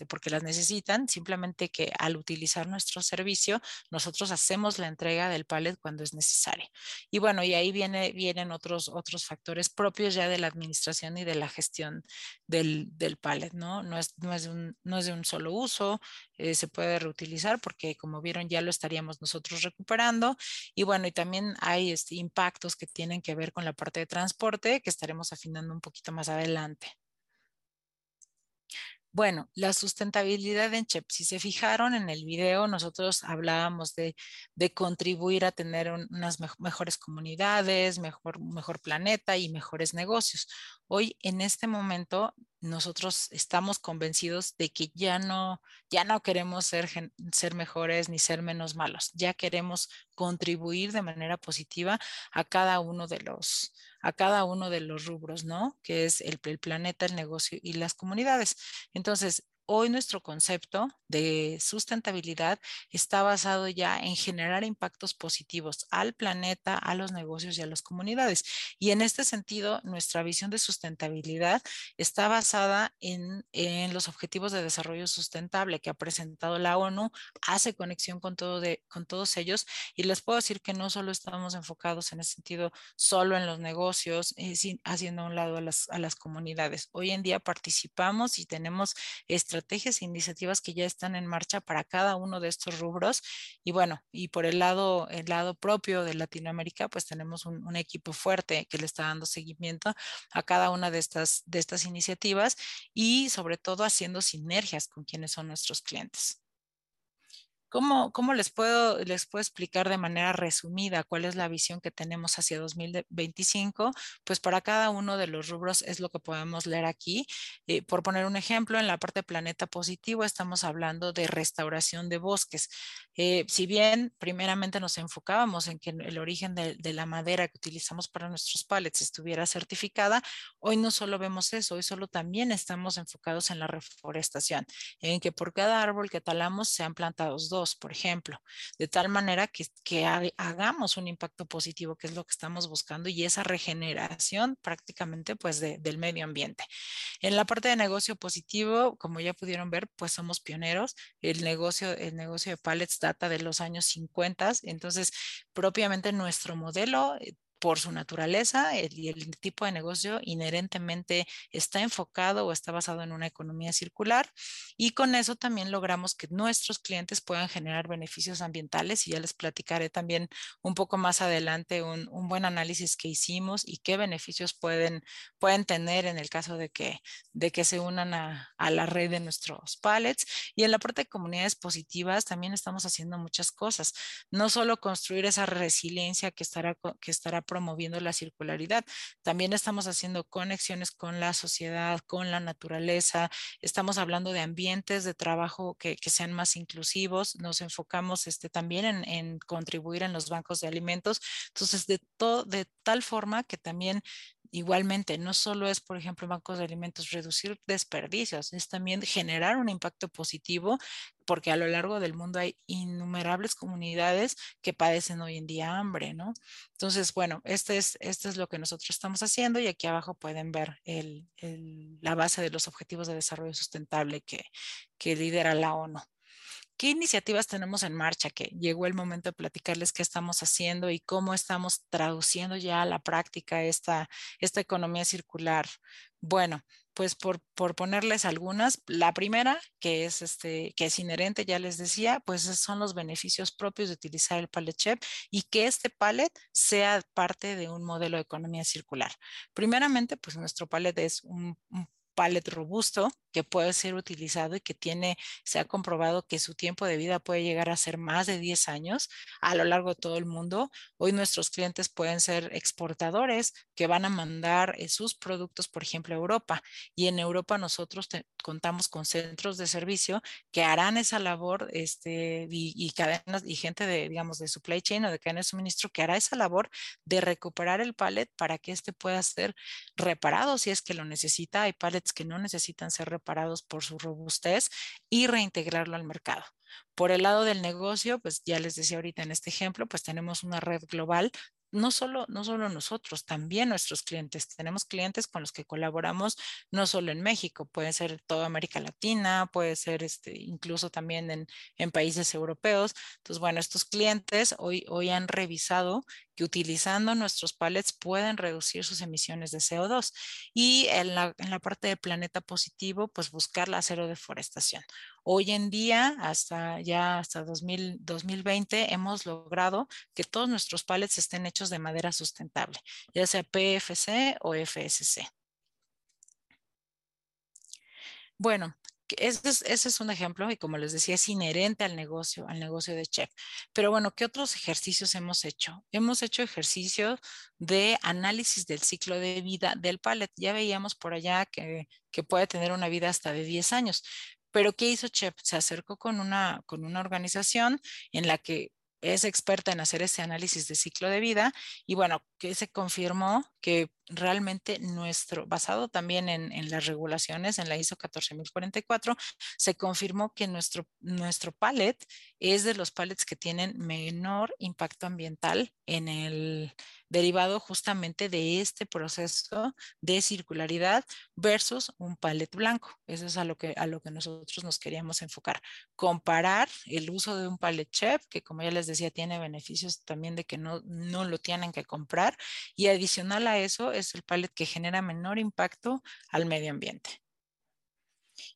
B: este, porque las necesitan, simplemente que al utilizar nuestro servicio, nosotros hacemos la entrega del pallet cuando es necesario. Y bueno, y ahí viene, vienen otros, otros factores propios ya de la administración y de la gestión del, del pallet, ¿no? No es, no, es un, no es de un solo uso, eh, se puede reutilizar porque como vieron ya lo estaríamos nosotros recuperando. Y bueno, y también hay este, impactos que tienen que ver con la parte de transporte que estaremos afinando un poquito más adelante. Bueno, la sustentabilidad en CHEP, si se fijaron en el video, nosotros hablábamos de, contribuir a tener unas mejores comunidades, mejor, mejor planeta y mejores negocios. Hoy, en este momento, nosotros estamos convencidos de que ya no, ya no queremos ser, ser mejores ni ser menos malos, ya queremos contribuir de manera positiva a cada uno de los, a cada uno de los rubros, ¿no? Que es el, planeta, el negocio y las comunidades. Entonces, hoy nuestro concepto de sustentabilidad está basado ya en generar impactos positivos al planeta, a los negocios y a las comunidades. Y en este sentido, nuestra visión de sustentabilidad está basada en, los objetivos de desarrollo sustentable que ha presentado la ONU, hace conexión con, todo de, con todos ellos y les puedo decir que no solo estamos enfocados en ese sentido solo en los negocios, eh, haciendo a un lado a las, a las comunidades. Hoy en día participamos y tenemos estrategias estrategias e iniciativas que ya están en marcha para cada uno de estos rubros. Y bueno, y por el lado, el lado propio de Latinoamérica, pues tenemos un, un equipo fuerte que le está dando seguimiento a cada una de estas, de estas iniciativas y sobre todo haciendo sinergias con quienes son nuestros clientes. ¿Cómo, ¿Cómo, les, puedo, les puedo explicar de manera resumida cuál es la visión que tenemos hacia 2025? Pues para cada uno de los rubros es lo que podemos leer aquí. Eh, por poner un ejemplo, en la parte planeta positivo estamos hablando de restauración de bosques. Eh, si bien primeramente nos enfocábamos en que el origen de, de, la madera que utilizamos para nuestros pallets estuviera certificada, hoy no solo vemos eso, hoy solo también estamos enfocados en la reforestación, en que por cada árbol que talamos sean plantados dos por ejemplo, de tal manera que, hagamos un impacto positivo, que es lo que estamos buscando, y esa regeneración prácticamente pues del medio ambiente. En la parte de negocio positivo, como ya pudieron ver, pues somos pioneros. El negocio, el negocio de pallets data de los años 50, entonces propiamente nuestro modelo eh, por su naturaleza y el, tipo de negocio inherentemente está enfocado o está basado en una economía circular y con eso también logramos que nuestros clientes puedan generar beneficios ambientales y ya les platicaré también un poco más adelante un, buen análisis que hicimos y qué beneficios pueden, pueden tener en el caso de que, de que se unan a, a la red de nuestros pallets. Y en la parte de comunidades positivas también estamos haciendo muchas cosas, no solo construir esa resiliencia que estará, que estará promoviendo la circularidad. También estamos haciendo conexiones con la sociedad, con la naturaleza. Estamos hablando de ambientes de trabajo que, sean más inclusivos. Nos enfocamos este, también en, contribuir en los bancos de alimentos. Entonces, de, de tal forma que también igualmente, no solo es, por ejemplo, bancos de alimentos reducir desperdicios, es también generar un impacto positivo, porque a lo largo del mundo hay innumerables comunidades que padecen hoy en día hambre, ¿no? Entonces, bueno, este es, este es lo que nosotros estamos haciendo y aquí abajo pueden ver la base de los objetivos de desarrollo sustentable que, que lidera la ONU. ¿Qué iniciativas tenemos en marcha? Que llegó el momento de platicarles qué estamos haciendo y cómo estamos traduciendo ya a la práctica esta, economía circular. Bueno, pues por, ponerles algunas, la primera, que es, este, inherente, ya les decía, pues son los beneficios propios de utilizar el pallet chip y que este pallet sea parte de un modelo de economía circular. Primeramente, pues nuestro pallet es un pallet robusto que puede ser utilizado y que tiene, se ha comprobado que su tiempo de vida puede llegar a ser más de 10 años a lo largo de todo el mundo. Hoy nuestros clientes pueden ser exportadores que van a mandar eh, sus productos, por ejemplo, a Europa. Y en Europa nosotros contamos con centros de servicio que harán esa labor este, y, y, cadenas y gente de, digamos, de supply chain o de cadena de suministro que hará esa labor de recuperar el pallet para que éste pueda ser reparado si es que lo necesita. Hay pallets que no necesitan ser reparados por su robustez y reintegrarlo al mercado. Por el lado del negocio, pues ya les decía ahorita en este ejemplo, pues tenemos una red global no solo, no solo nosotros, también nuestros clientes. Tenemos clientes con los que colaboramos no solo en México, puede ser toda América Latina, puede ser este, incluso también en, en países europeos. Entonces, bueno, estos clientes hoy, hoy han revisado que utilizando nuestros pallets pueden reducir sus emisiones de CO2 y en la, en la parte del planeta positivo, pues buscar la cero deforestación. Hoy en día, hasta ya hasta 2000, 2020, hemos logrado que todos nuestros pallets estén hechos de madera sustentable, ya sea PFC o FSC. Bueno, ese es, un ejemplo y como les decía, es inherente al negocio, al negocio de chef. Pero bueno, ¿qué otros ejercicios hemos hecho? Hemos hecho ejercicios de análisis del ciclo de vida del pallet. Ya veíamos por allá que puede tener una vida hasta de 10 años. Pero ¿qué hizo Chef? Se acercó con una, con una organización en la que es experta en hacer ese análisis de ciclo de vida y bueno, que se confirmó que realmente nuestro, basado también en, en, las regulaciones, en la ISO 14044, se confirmó que nuestro, nuestro pallet es de los pallets que tienen menor impacto ambiental en el derivado justamente de este proceso de circularidad versus un pallet blanco. Eso es a lo que, a lo que nosotros nos queríamos enfocar. Comparar el uso de un pallet chef, que como ya les decía, tiene beneficios también de que no, no lo tienen que comprar, y adicional a eso es el pallet que genera menor impacto al medio ambiente.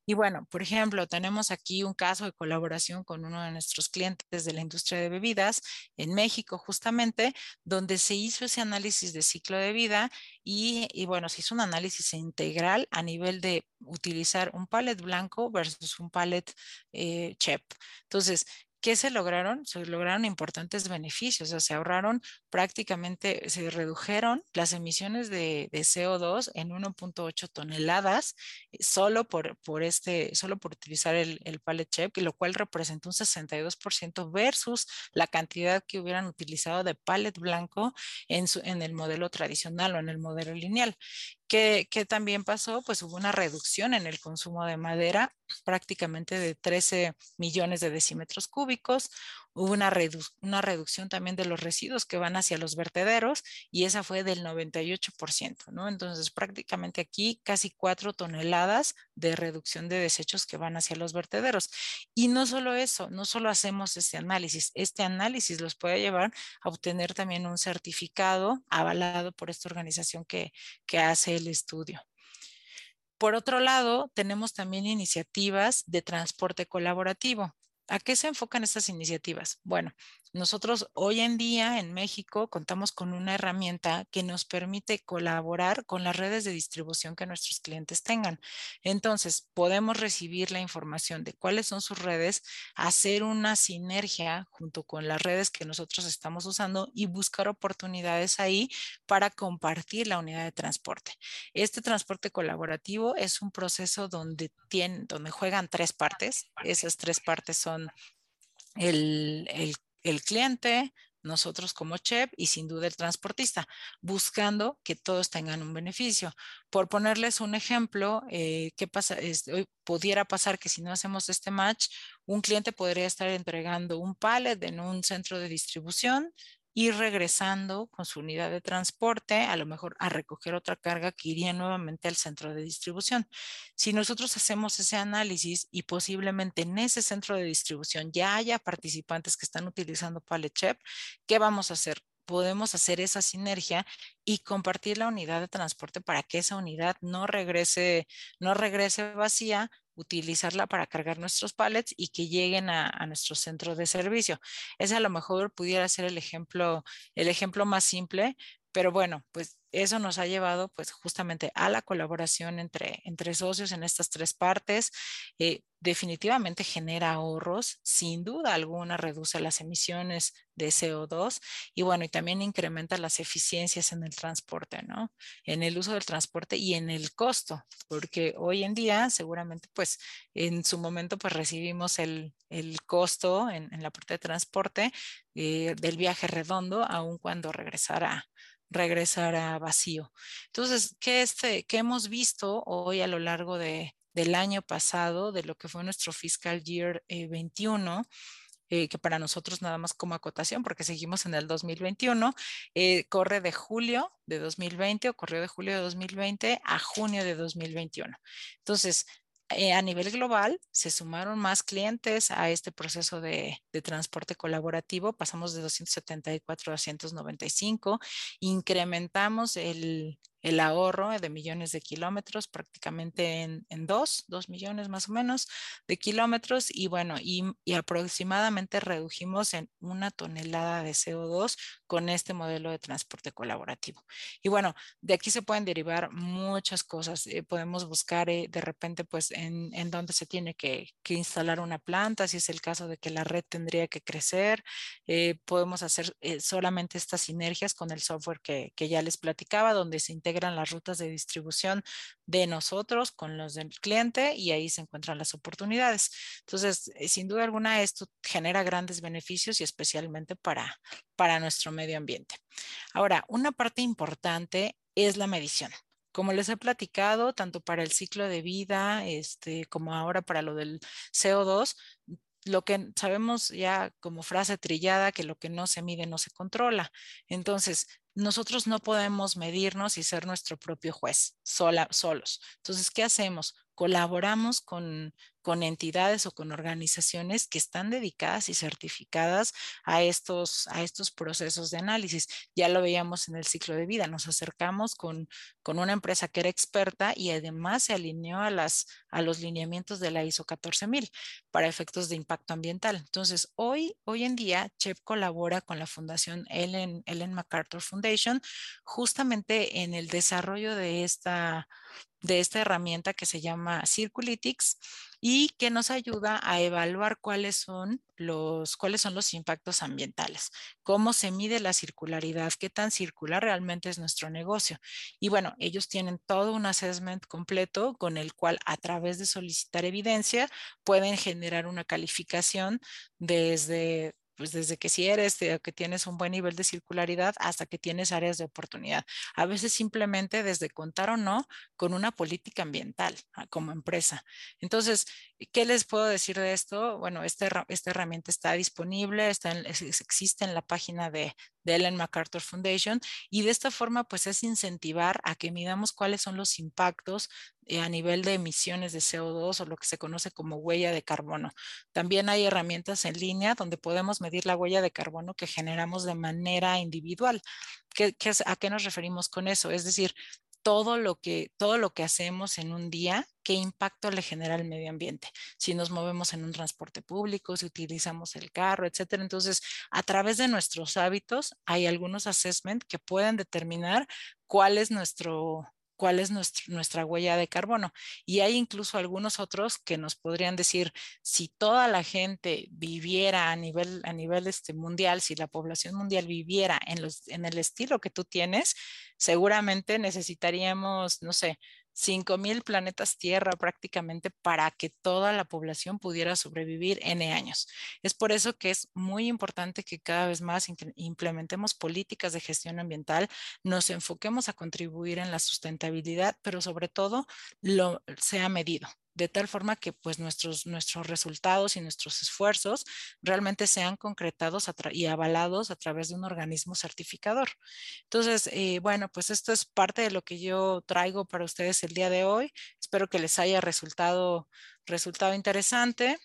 B: Y bueno, por ejemplo, tenemos aquí un caso de colaboración con uno de nuestros clientes de la industria de bebidas en México, justamente, donde se hizo ese análisis de ciclo de vida y, bueno, se hizo un análisis integral a nivel de utilizar un pallet blanco versus un pallet eh, CHEP. Entonces, ¿Qué se lograron? Se lograron importantes beneficios, o sea, se ahorraron prácticamente, se redujeron las emisiones de, de CO2 en 1.8 toneladas eh, solo por, por, este, solo por utilizar el, el pallet chip, lo cual representa un 62% versus la cantidad que hubieran utilizado de pallet blanco en, su, en el modelo tradicional o en el modelo lineal. ¿Qué, ¿Qué, también pasó? Pues hubo una reducción en el consumo de madera, prácticamente de 13 millones de decímetros cúbicos, Hubo una, redu una reducción también de los residuos que van hacia los vertederos y esa fue del 98%, ¿no? Entonces, prácticamente aquí casi cuatro toneladas de reducción de desechos que van hacia los vertederos. Y no solo eso, no solo hacemos este análisis, este análisis los puede llevar a obtener también un certificado avalado por esta organización que, que hace el estudio. Por otro lado, tenemos también iniciativas de transporte colaborativo. ¿A qué se enfocan estas iniciativas? Bueno, nosotros hoy en día en México contamos con una herramienta que nos permite colaborar con las redes de distribución que nuestros clientes tengan. Entonces, podemos recibir la información de cuáles son sus redes, hacer una sinergia junto con las redes que nosotros estamos usando y buscar oportunidades ahí para compartir la unidad de transporte. Este transporte colaborativo es un proceso donde, tienen, donde juegan tres partes. Esas tres partes son el, el el cliente, nosotros como CHEP y sin duda el transportista, buscando que todos tengan un beneficio. Por ponerles un ejemplo, eh, ¿qué pasa? hoy pudiera pasar que si no hacemos este match, un cliente podría estar entregando un pallet en un centro de distribución ir regresando con su unidad de transporte, a lo mejor a recoger otra carga que iría nuevamente al centro de distribución. Si nosotros hacemos ese análisis y posiblemente en ese centro de distribución ya haya participantes que están utilizando PalletChef, ¿qué vamos a hacer? Podemos hacer esa sinergia y compartir la unidad de transporte para que esa unidad no regrese, no regrese vacía, utilizarla para cargar nuestros pallets y que lleguen a, nuestro centro de servicio. Ese a lo mejor pudiera ser el ejemplo, el ejemplo más simple, pero bueno, pues eso nos ha llevado pues justamente a la colaboración entre, entre socios en estas tres partes. Eh, definitivamente genera ahorros, sin duda alguna reduce las emisiones de CO2 y bueno, y también incrementa las eficiencias en el transporte, ¿no? En el uso del transporte y en el costo, porque hoy en día seguramente pues en su momento pues recibimos el, el costo en, en, la parte de transporte eh, del viaje redondo, aun cuando regresara regresará vacío. Entonces, ¿qué, este, ¿qué hemos visto hoy a lo largo de, del año pasado, de lo que fue nuestro fiscal year 21? Eh, eh, que para nosotros nada más como acotación, porque seguimos en el 2021, eh, corre de julio de 2020 o corrió de julio de 2020 a junio de 2021. Entonces, eh, a nivel global se sumaron más clientes a este proceso de, de, transporte colaborativo, pasamos de 274 a 295, incrementamos el, el ahorro de millones de kilómetros, prácticamente en, en dos, dos millones más o menos de kilómetros y bueno, y, y, aproximadamente redujimos en una tonelada de CO2 con este modelo de transporte colaborativo. Y bueno, de aquí se pueden derivar muchas cosas. Eh, podemos buscar eh, de repente pues en, en dónde se tiene que, que, instalar una planta, si es el caso de que la red tendría que crecer. Eh, podemos hacer eh, solamente estas sinergias con el software que, que ya les platicaba, donde se integra integran las rutas de distribución de nosotros con los del cliente y ahí se encuentran las oportunidades. Entonces, eh, sin duda alguna, esto genera grandes beneficios y especialmente para, para nuestro medio ambiente. Ahora, una parte importante es la medición. Como les he platicado, tanto para el ciclo de vida, este, como ahora para lo del CO2, lo que sabemos ya como frase trillada, que lo que no se mide no se controla. Entonces, nosotros no podemos medirnos y ser nuestro propio juez sola, solos. Entonces, ¿qué hacemos? Colaboramos con, con entidades o con organizaciones que están dedicadas y certificadas a estos, a estos procesos de análisis. Ya lo veíamos en el ciclo de vida, nos acercamos con, con una empresa que era experta y además se alineó a, las, a los lineamientos de la ISO 14000 para efectos de impacto ambiental. Entonces, hoy, hoy en día, CHEP colabora con la Fundación Ellen, Ellen MacArthur Foundation justamente en el desarrollo de esta, de esta herramienta que se llama Circulytics y que nos ayuda a evaluar cuáles son los, cuáles son los impactos ambientales, cómo se mide la circularidad, qué tan circular realmente es nuestro negocio. Y bueno, ellos tienen todo un assessment completo con el cual a través de solicitar evidencia pueden generar una calificación desde pues desde que si eres, que tienes un buen nivel de circularidad hasta que tienes áreas de oportunidad. A veces simplemente desde contar o no con una política ambiental ah, como empresa. Entonces, ¿qué les puedo decir de esto? Bueno, este, esta herramienta está disponible, está existe en la página de, de Ellen MacArthur Foundation y de esta forma pues es incentivar a que midamos cuáles son los impactos eh, a nivel de emisiones de CO2 o lo que se conoce como huella de carbono. También hay herramientas en línea donde podemos medir la huella de carbono que generamos de manera individual. ¿Qué, qué, ¿A qué nos referimos con eso? Es decir, todo lo que todo lo que hacemos en un día, qué impacto le genera al medio ambiente. Si nos movemos en un transporte público, si utilizamos el carro, etcétera. Entonces, a través de nuestros hábitos hay algunos assessment que pueden determinar cuál es nuestro cuál es nuestra huella de carbono. Y hay incluso algunos otros que nos podrían decir, si toda la gente viviera a nivel, a nivel este mundial, si la población mundial viviera en, los, en el estilo que tú tienes, seguramente necesitaríamos, no sé, 5.000 planetas Tierra prácticamente para que toda la población pudiera sobrevivir N años. Es por eso que es muy importante que cada vez más implementemos políticas de gestión ambiental, nos enfoquemos a contribuir en la sustentabilidad, pero sobre todo lo sea medido de tal forma que pues nuestros, nuestros resultados y nuestros esfuerzos realmente sean concretados y avalados a través de un organismo certificador. Entonces, eh, bueno, pues esto es parte de lo que yo traigo para ustedes el día de hoy. Espero que les haya resultado, resultado interesante.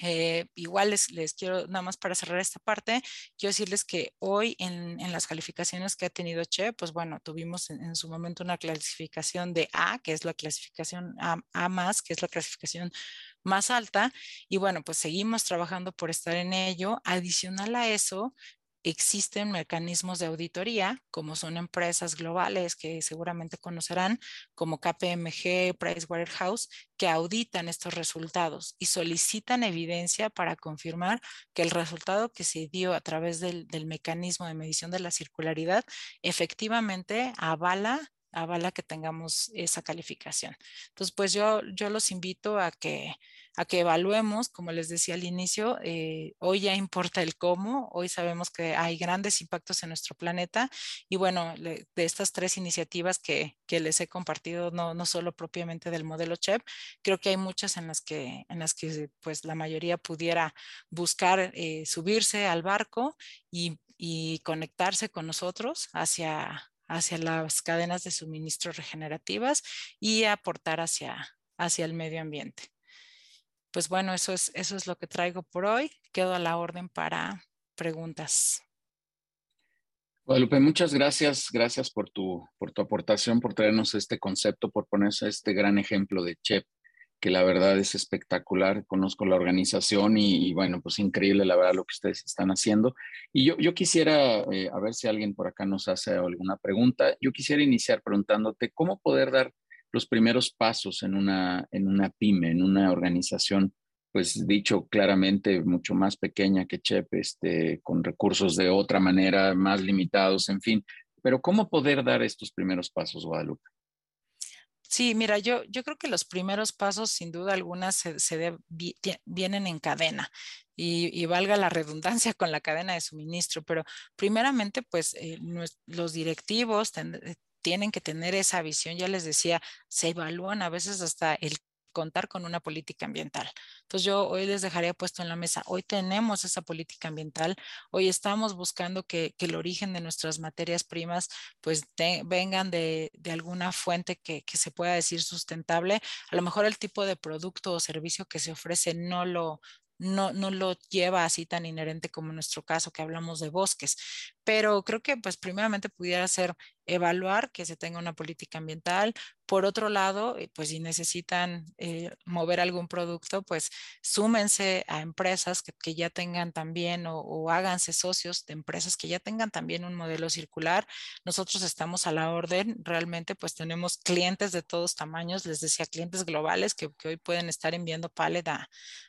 B: Eh, igual les, quiero, nada más para cerrar esta parte, quiero decirles que hoy en, las calificaciones que ha tenido Che, pues bueno, tuvimos en, su momento una clasificación de A, que es la clasificación A, A que es la clasificación más alta. Y bueno, pues seguimos trabajando por estar en ello. Adicional a eso, existen mecanismos de auditoría, como son empresas globales que seguramente conocerán, como KPMG, Pricewaterhouse, que auditan estos resultados y solicitan evidencia para confirmar que el resultado que se dio a través del, del mecanismo de medición de la circularidad efectivamente avala avala que tengamos esa calificación. Entonces, pues yo, yo los invito a que, a que evaluemos, como les decía al inicio, eh, hoy ya importa el cómo, hoy sabemos que hay grandes impactos en nuestro planeta y bueno, de estas tres iniciativas que, que les he compartido, no, no, solo propiamente del modelo CHEP, creo que hay muchas en las que, en las que pues la mayoría pudiera buscar eh, subirse al barco y, y conectarse con nosotros hacia, hacia las cadenas de suministro regenerativas y aportar hacia, hacia el medio ambiente. Pues bueno, eso es, eso es lo que traigo por hoy. Quedo a la orden para preguntas.
A: Guadalupe, muchas gracias. Gracias por tu, por tu aportación, por traernos este concepto, por ponerse este gran ejemplo de CHEP que la verdad es espectacular. Conozco la organización y, bueno, pues increíble la verdad lo que ustedes están haciendo. Y yo, yo quisiera, eh, a ver si alguien por acá nos hace alguna pregunta, yo quisiera iniciar preguntándote cómo poder dar los primeros pasos en una, en una pyme, en una organización, pues dicho claramente, mucho más pequeña que CHEP, este, con recursos de otra manera, más limitados, en fin. Pero ¿cómo poder dar estos primeros pasos, Guadalupe?
B: Sí, mira, yo, yo creo que los primeros pasos, sin duda alguna, se, vienen en cadena. Y, valga la redundancia [LAUGHS] con la cadena de suministro, pero primeramente, pues eh, los directivos tienen que tener esa visión. Ya les decía, se evalúan a veces hasta el contar con una política ambiental. Entonces yo hoy les dejaría puesto en la mesa, hoy tenemos esa política ambiental, hoy estamos buscando que, el origen de nuestras materias primas pues vengan de, alguna fuente que, se pueda decir sustentable. A lo mejor el tipo de producto o servicio que se ofrece no lo, no, no lo lleva así tan inherente como en nuestro caso que hablamos de bosques. Pero creo que pues primeramente pudiera ser evaluar que se tenga una política ambiental. Por otro lado, eh, pues si necesitan eh, mover algún producto, pues súmense a empresas que, ya tengan también o, o, háganse socios de empresas que ya tengan también un modelo circular. Nosotros estamos a la orden, realmente pues tenemos clientes de todos tamaños, les decía clientes globales que, hoy pueden estar enviando pallet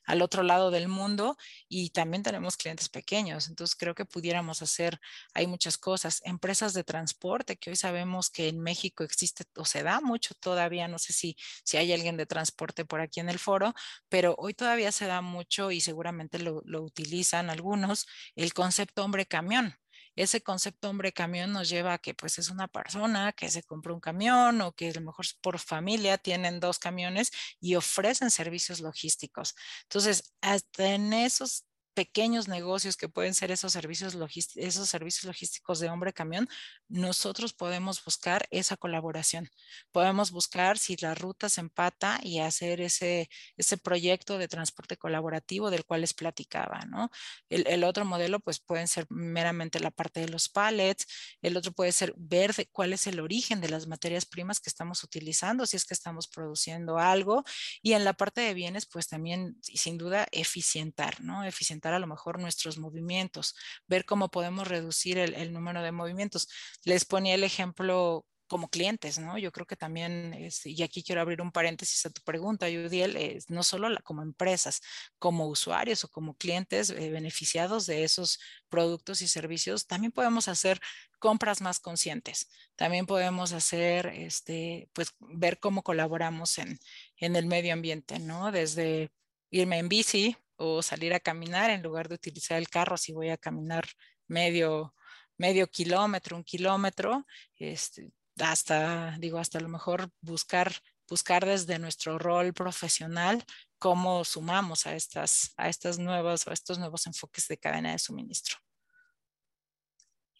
B: al otro lado del mundo y también tenemos clientes pequeños. Entonces creo que pudiéramos hacer, hay muchas cosas, empresas de transporte que hoy sabemos que en México existe o se da mucho todavía, no sé si, si hay alguien de transporte por aquí en el foro, pero hoy todavía se da mucho y seguramente lo, lo utilizan algunos, el concepto hombre camión ese concepto hombre camión nos lleva a que pues es una persona que se compró un camión o que a lo mejor por familia tienen dos camiones y ofrecen servicios logísticos. Entonces, hasta en esos pequeños negocios que pueden ser esos servicios, esos servicios logísticos de hombre camión, nosotros podemos buscar esa colaboración. Podemos buscar si la ruta se empata y hacer ese, ese proyecto de transporte colaborativo del cual les platicaba, ¿no? El, otro modelo, pues pueden ser meramente la parte de los pallets, el otro puede ser ver cuál es el origen de las materias primas que estamos utilizando, si es que estamos produciendo algo, y en la parte de bienes, pues también, sin duda, eficientar, ¿no? Eficientar a lo mejor nuestros movimientos, ver cómo podemos reducir el, número de movimientos. Les ponía el ejemplo como clientes, ¿no? Yo creo que también, y aquí quiero abrir un paréntesis a tu pregunta, Yudiel, es no solo como empresas, como usuarios o como clientes eh, beneficiados de esos productos y servicios, también podemos hacer compras más conscientes. También podemos hacer, este, pues, ver cómo colaboramos en, en el medio ambiente, ¿no? Desde irme en bici o salir a caminar en lugar de utilizar el carro si voy a caminar medio medio kilómetro, un kilómetro, este, hasta, digo, hasta a lo mejor buscar, buscar desde nuestro rol profesional cómo sumamos a estas, a estas nuevas o estos nuevos enfoques de cadena de suministro.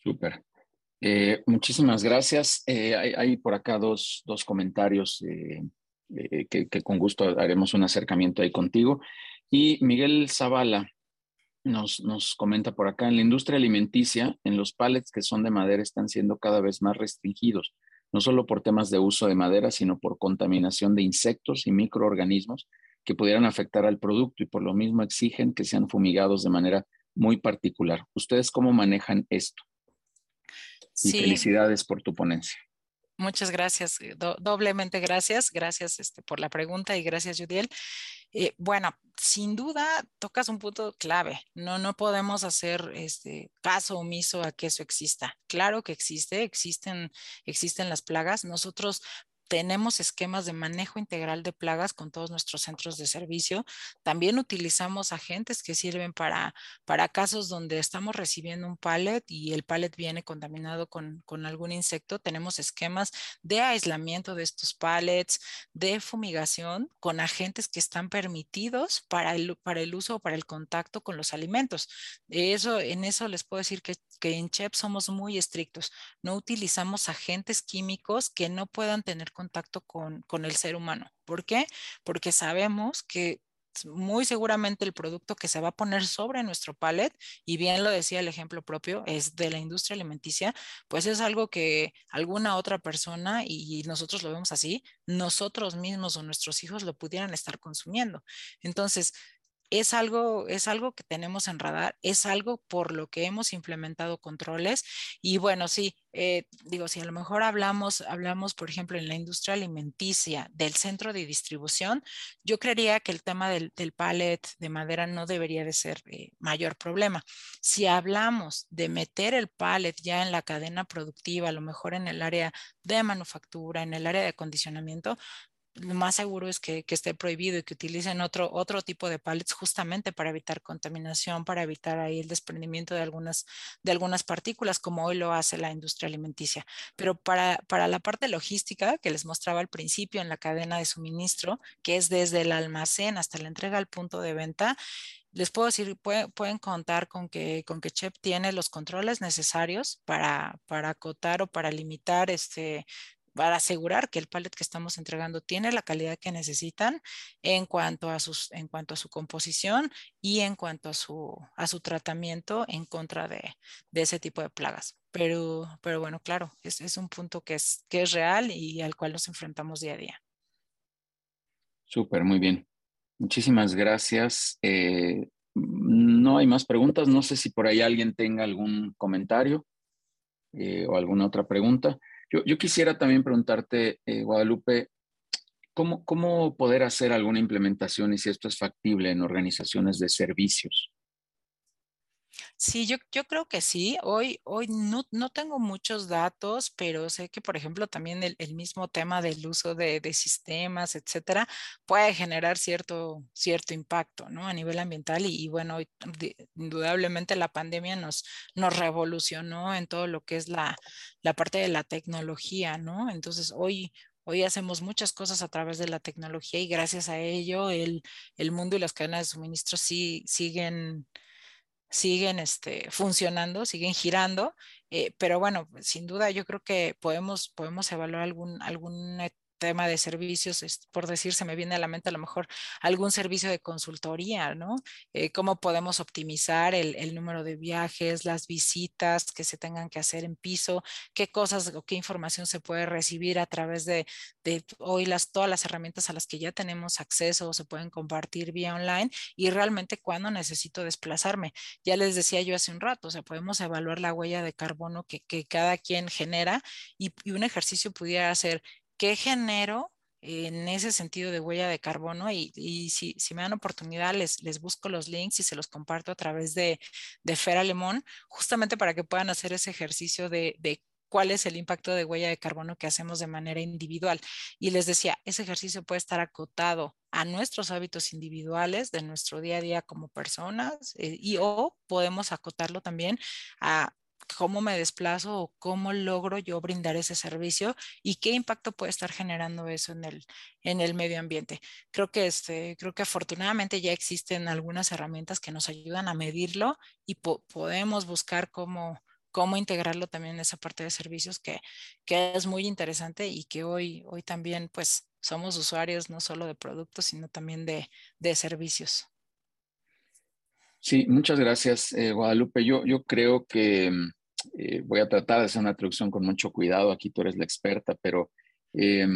A: Súper. Eh, muchísimas gracias. Eh, hay, por acá dos, dos comentarios eh, que, que, con gusto haremos un acercamiento ahí contigo. Y Miguel Zavala nos, nos comenta por acá, en la industria alimenticia, en los pallets que son de madera están siendo cada vez más restringidos no solo por temas de uso de madera, sino por contaminación de insectos y microorganismos que pudieran afectar al producto y por lo mismo exigen que sean fumigados de manera muy particular. ¿Ustedes cómo manejan esto? Y felicidades por tu ponencia.
B: Muchas gracias, doblemente gracias, gracias este, por la pregunta y gracias, Judiel. Eh, bueno, sin duda tocas un punto clave. No, no podemos hacer este caso omiso a que eso exista. Claro que existe, existen, existen las plagas. Nosotros tenemos esquemas de manejo integral de plagas con todos nuestros centros de servicio. También utilizamos agentes que sirven para, para casos donde estamos recibiendo un pallet y el pallet viene contaminado con, con algún insecto. Tenemos esquemas de aislamiento de estos pallets, de fumigación con agentes que están permitidos para el, para el uso o para el contacto con los alimentos. Eso, en eso les puedo decir que, que en CHEP somos muy estrictos. No utilizamos agentes químicos que no puedan tener contacto con, con el ser humano. ¿Por qué? Porque sabemos que muy seguramente el producto que se va a poner sobre nuestro pallet, y bien lo decía el ejemplo propio, es de la industria alimenticia, pues es algo que alguna otra persona, y nosotros lo vemos así, nosotros mismos o nuestros hijos lo pudieran estar consumiendo. Entonces, es algo, es algo que tenemos en radar, es algo por lo que hemos implementado controles y bueno, sí, eh, digo, si a lo mejor hablamos, hablamos, por ejemplo, en la industria alimenticia del centro de distribución, yo creería que el tema del, del pallet de madera no debería de ser eh, mayor problema. Si hablamos de meter el pallet ya en la cadena productiva, a lo mejor en el área de manufactura, en el área de acondicionamiento, lo más seguro es que, esté prohibido y que utilicen otro, otro tipo de pallets justamente para evitar contaminación, para evitar ahí el desprendimiento de algunas, de algunas partículas, como hoy lo hace la industria alimenticia. Pero para, para la parte logística que les mostraba al principio en la cadena de suministro, que es desde el almacén hasta la entrega al punto de venta, les puedo decir, pueden contar con que, con que CHEP tiene los controles necesarios para, para acotar o para limitar este, para asegurar que el pallet que estamos entregando tiene la calidad que necesitan en cuanto a, sus, en cuanto a su composición y en cuanto a su, a su tratamiento en contra de, de ese tipo de plagas. Pero, pero bueno, claro, es, es, un punto que es, que es real y al cual nos enfrentamos día a día.
A: Súper, muy bien. Muchísimas gracias. Eh, no hay más preguntas. No sé si por ahí alguien tenga algún comentario eh, o alguna otra pregunta. Yo, quisiera también preguntarte, eh, Guadalupe, ¿cómo, ¿cómo poder hacer alguna implementación y si esto es factible en organizaciones de servicios?
B: Sí, yo, yo creo que sí. Hoy, hoy no, no tengo muchos datos, pero sé que, por ejemplo, también el, el mismo tema del uso de, de, sistemas, etcétera, puede generar cierto, cierto impacto ¿no? a nivel ambiental. Y, bueno, indudablemente la pandemia nos, nos revolucionó en todo lo que es la, la parte de la tecnología, ¿no? Entonces, hoy, Hoy hacemos muchas cosas a través de la tecnología y gracias a ello el, el mundo y las cadenas de suministro sí siguen siguen este, funcionando, siguen girando, eh, pero bueno, sin duda yo creo que podemos, podemos evaluar algún, algún tema de servicios, por decir, se me viene a la mente a lo mejor algún servicio de consultoría, ¿no? Eh, cómo podemos optimizar el, el, número de viajes, las visitas que se tengan que hacer en piso, qué cosas o qué información se puede recibir a través de, de hoy las, todas las herramientas a las que ya tenemos acceso o se pueden compartir vía online y realmente cuándo necesito desplazarme. Ya les decía yo hace un rato, o sea, podemos evaluar la huella de carbono que, que cada quien genera y, y un ejercicio pudiera ser qué genero en ese sentido de huella de carbono y, si, me dan oportunidad les, busco los links y se los comparto a través de, de Fer Alemón, justamente para que puedan hacer ese ejercicio de, de cuál es el impacto de huella de carbono que hacemos de manera individual. Y les decía, ese ejercicio puede estar acotado a nuestros hábitos individuales de nuestro día a día como personas eh, y o podemos acotarlo también a cómo me desplazo o cómo logro yo brindar ese servicio y qué impacto puede estar generando eso en el, en el medio ambiente. Creo que, este, creo que afortunadamente ya existen algunas herramientas que nos ayudan a medirlo y po podemos buscar cómo, cómo integrarlo también en esa parte de servicios que, que es muy interesante y que hoy, hoy también pues somos usuarios no solo de productos, sino también de, de servicios.
A: Sí, muchas gracias, eh, Guadalupe. Yo, yo creo que mm, eh, voy a tratar de hacer una traducción con mucho cuidado, aquí tú eres la experta, pero eh,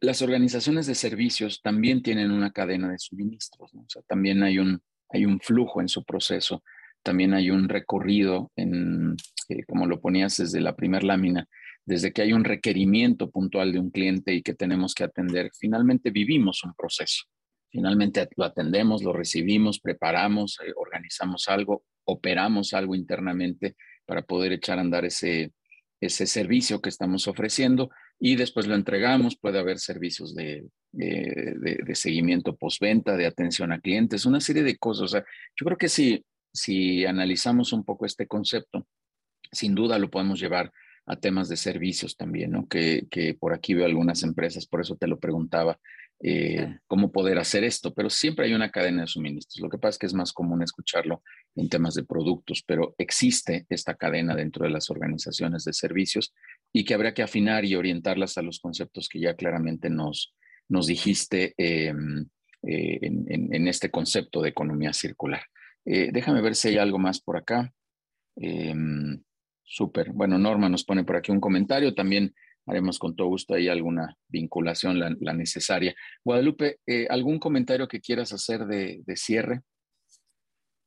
A: las organizaciones de servicios también tienen una cadena de suministros, también hay un, hay un flujo en su proceso, también hay un recorrido, en, eh, como lo ponías desde la primera lámina, desde que hay un requerimiento puntual de un cliente y que tenemos que atender, finalmente vivimos un proceso. Finalmente lo atendemos, lo recibimos, preparamos, eh, organizamos algo, operamos algo internamente para poder echar a andar ese, ese servicio que estamos ofreciendo y después lo entregamos. Puede haber servicios de, de, de, seguimiento postventa, de atención a clientes, una serie de cosas. O sea, yo creo que si, si analizamos un poco este concepto, sin duda lo podemos llevar a temas de servicios también, ¿no? Que, que por aquí veo algunas empresas, por eso te lo preguntaba, eh, cómo poder hacer esto, pero siempre hay una cadena de suministros. Lo que pasa es que es más común escucharlo en temas de productos, pero existe esta cadena dentro de las organizaciones de servicios y que habría que afinar y orientarlas a los conceptos que ya claramente nos, nos dijiste eh, eh, en, en, en, este concepto de economía circular. Eh, déjame ver si hay algo más por acá. Súper. Bueno, Norma nos pone por aquí un comentario. También haremos con todo gusto ahí alguna vinculación, la, la necesaria. Guadalupe, ¿algún comentario que quieras hacer de, de, cierre?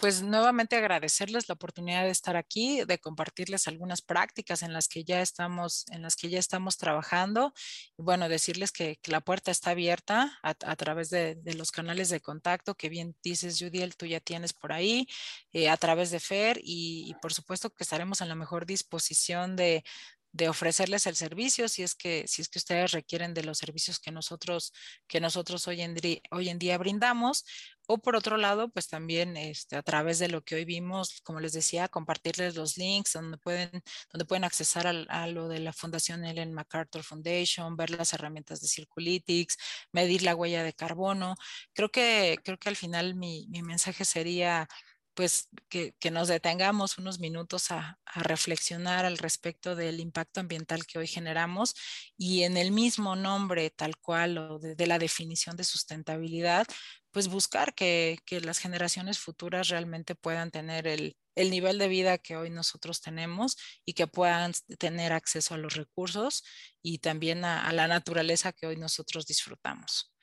B: Pues nuevamente agradecerles la oportunidad de estar aquí, de compartirles algunas prácticas en las que ya estamos, en las que ya estamos trabajando. Y bueno, decirles que, la puerta está abierta a, través de, de, los canales de contacto que bien dices, Judiel, tú ya tienes por ahí, eh, a través de FER y, y por supuesto que estaremos en la mejor disposición de, de ofrecerles el servicio si es que si es que ustedes requieren de los servicios que nosotros que nosotros hoy en, hoy en día brindamos o por otro lado pues también este, a través de lo que hoy vimos como les decía compartirles los links donde pueden donde pueden accesar a, lo de la Fundación Ellen MacArthur Foundation ver las herramientas de Circulytics medir la huella de carbono. Creo que creo que al final mi, mi mensaje sería pues que, que, nos detengamos unos minutos a, reflexionar al respecto del impacto ambiental que hoy generamos y en el mismo nombre tal cual o de, la definición de sustentabilidad, pues buscar que, que, las generaciones futuras realmente puedan tener el, el nivel de vida que hoy nosotros tenemos y que puedan tener acceso a los recursos y también a, a la naturaleza que hoy nosotros disfrutamos.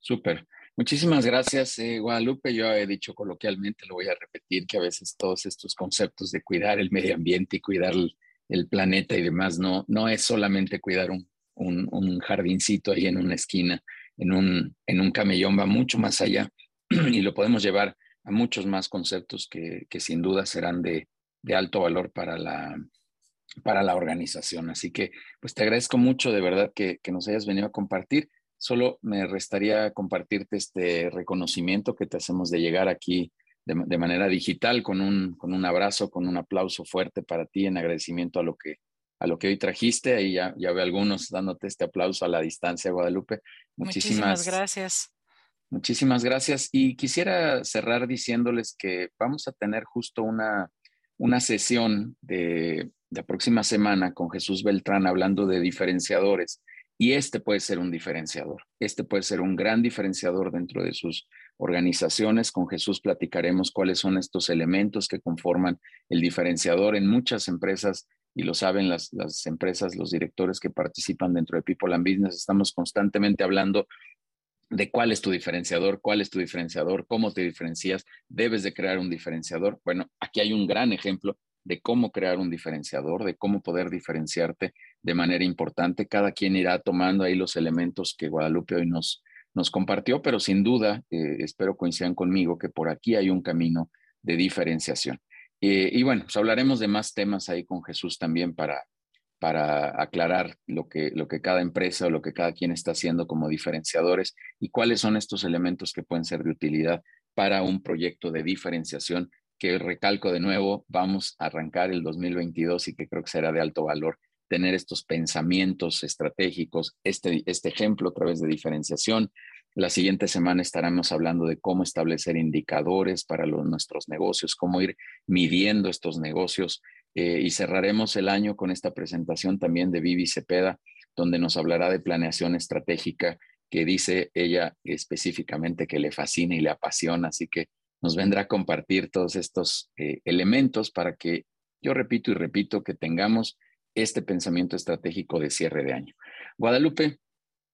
A: Súper. Muchísimas gracias, eh, Guadalupe. Yo he dicho coloquialmente, lo voy a repetir, que a veces todos estos conceptos de cuidar el medio ambiente y cuidar el, planeta y demás no, no es solamente cuidar un, un, un, jardincito ahí en una esquina, en un, en un camellón, va mucho más allá [CLEARS THROAT] y lo podemos llevar a muchos más conceptos que, que sin duda serán de, de alto valor para la, para la organización. Así que, pues te agradezco mucho de verdad que, que nos hayas venido a compartir. Solo me restaría compartirte este reconocimiento que te hacemos de llegar aquí de, de, manera digital con un, con un abrazo, con un aplauso fuerte para ti en agradecimiento a lo que, a lo que hoy trajiste. Ahí ya, ya veo algunos dándote este aplauso a la distancia, Guadalupe.
B: Muchísimas, Muchísimas gracias.
A: Muchísimas gracias. Y quisiera cerrar diciéndoles que vamos a tener justo una, una sesión de, de próxima semana con Jesús Beltrán hablando de diferenciadores Y este puede ser un diferenciador. Este puede ser un gran diferenciador dentro de sus organizaciones. Con Jesús platicaremos cuáles son estos elementos que conforman el diferenciador en muchas empresas y lo saben las, empresas, los directores que participan dentro de People and Business. Estamos constantemente hablando de cuál es tu diferenciador, cuál es tu diferenciador, cómo te diferencias, debes de crear un diferenciador. Bueno, aquí hay un gran ejemplo de cómo crear un diferenciador, de cómo poder diferenciarte de manera importante. Cada quien irá tomando ahí los elementos que Guadalupe hoy nos, nos compartió, pero sin duda, eh, espero coincidan conmigo que por aquí hay un camino de diferenciación. Eh, y bueno, pues hablaremos de más temas ahí con Jesús también para, para aclarar lo que, lo que cada empresa o lo que cada quien está haciendo como diferenciadores y cuáles son estos elementos que pueden ser de utilidad para un proyecto de diferenciación que recalco de nuevo, vamos a arrancar el 2022 y que creo que será de alto valor tener estos pensamientos estratégicos, este, este ejemplo a través de diferenciación. La siguiente semana estaremos hablando de cómo establecer indicadores para los, nuestros negocios, cómo ir midiendo estos negocios eh, y cerraremos el año con esta presentación también de Vivi Cepeda, donde nos hablará de planeación estratégica que dice ella específicamente que le fascina y le apasiona, así que nos vendrá a compartir todos estos eh, elementos para que yo repito y repito que tengamos este pensamiento estratégico de cierre de año. Guadalupe,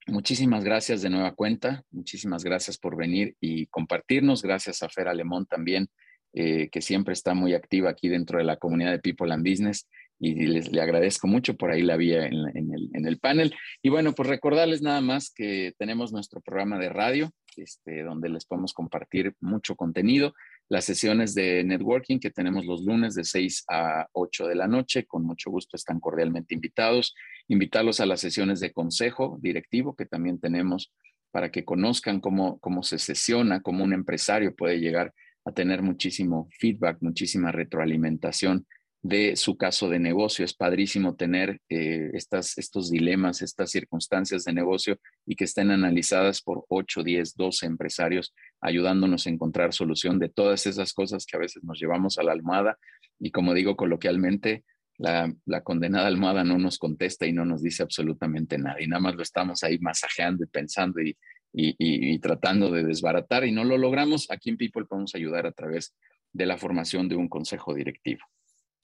A: muchísimas gracias de nueva cuenta, muchísimas gracias por venir y compartirnos, gracias a Fer Alemón también eh, que siempre está muy activa aquí dentro de la comunidad de People and Business y les, le agradezco mucho, por ahí la vi en, el, en, el, panel. Y bueno, pues recordarles nada más que tenemos nuestro programa de radio, este, donde les podemos compartir mucho contenido, las sesiones de networking que tenemos los lunes de 6 a 8 de la noche, con mucho gusto están cordialmente invitados, invitarlos a las sesiones de consejo directivo que también tenemos para que conozcan cómo, cómo se sesiona, cómo un empresario puede llegar a tener muchísimo feedback, muchísima retroalimentación de su caso de negocio. Es padrísimo tener eh, estas, estos dilemas, estas circunstancias de negocio y que estén analizadas por 8, 10, 12 empresarios, ayudándonos a encontrar solución de todas esas cosas que a veces nos llevamos a la almohada. Y como digo coloquialmente, la, la, condenada almohada no nos contesta y no nos dice absolutamente nada. Y nada más lo estamos ahí masajeando y pensando y, y, tratando de desbaratar y no lo logramos, aquí en People podemos ayudar a través de la formación de un consejo directivo.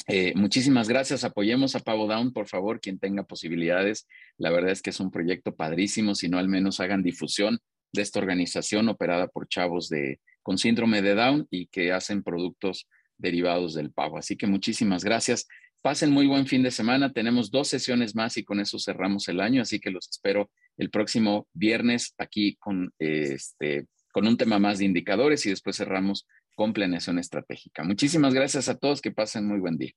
A: Eh, muchísimas gracias. Apoyemos a Pavo Down, por favor, quien tenga posibilidades. La verdad es que es un proyecto padrísimo, si no al menos hagan difusión de esta organización operada por chavos de, con síndrome de Down y que hacen productos derivados del pavo. Así que muchísimas gracias. Pasen muy buen fin de semana. Tenemos dos sesiones más y con eso cerramos el año, así que los espero el próximo viernes aquí con, este, con un tema más de indicadores y después cerramos con planeación estratégica. Muchísimas gracias a todos, que pasen muy buen día.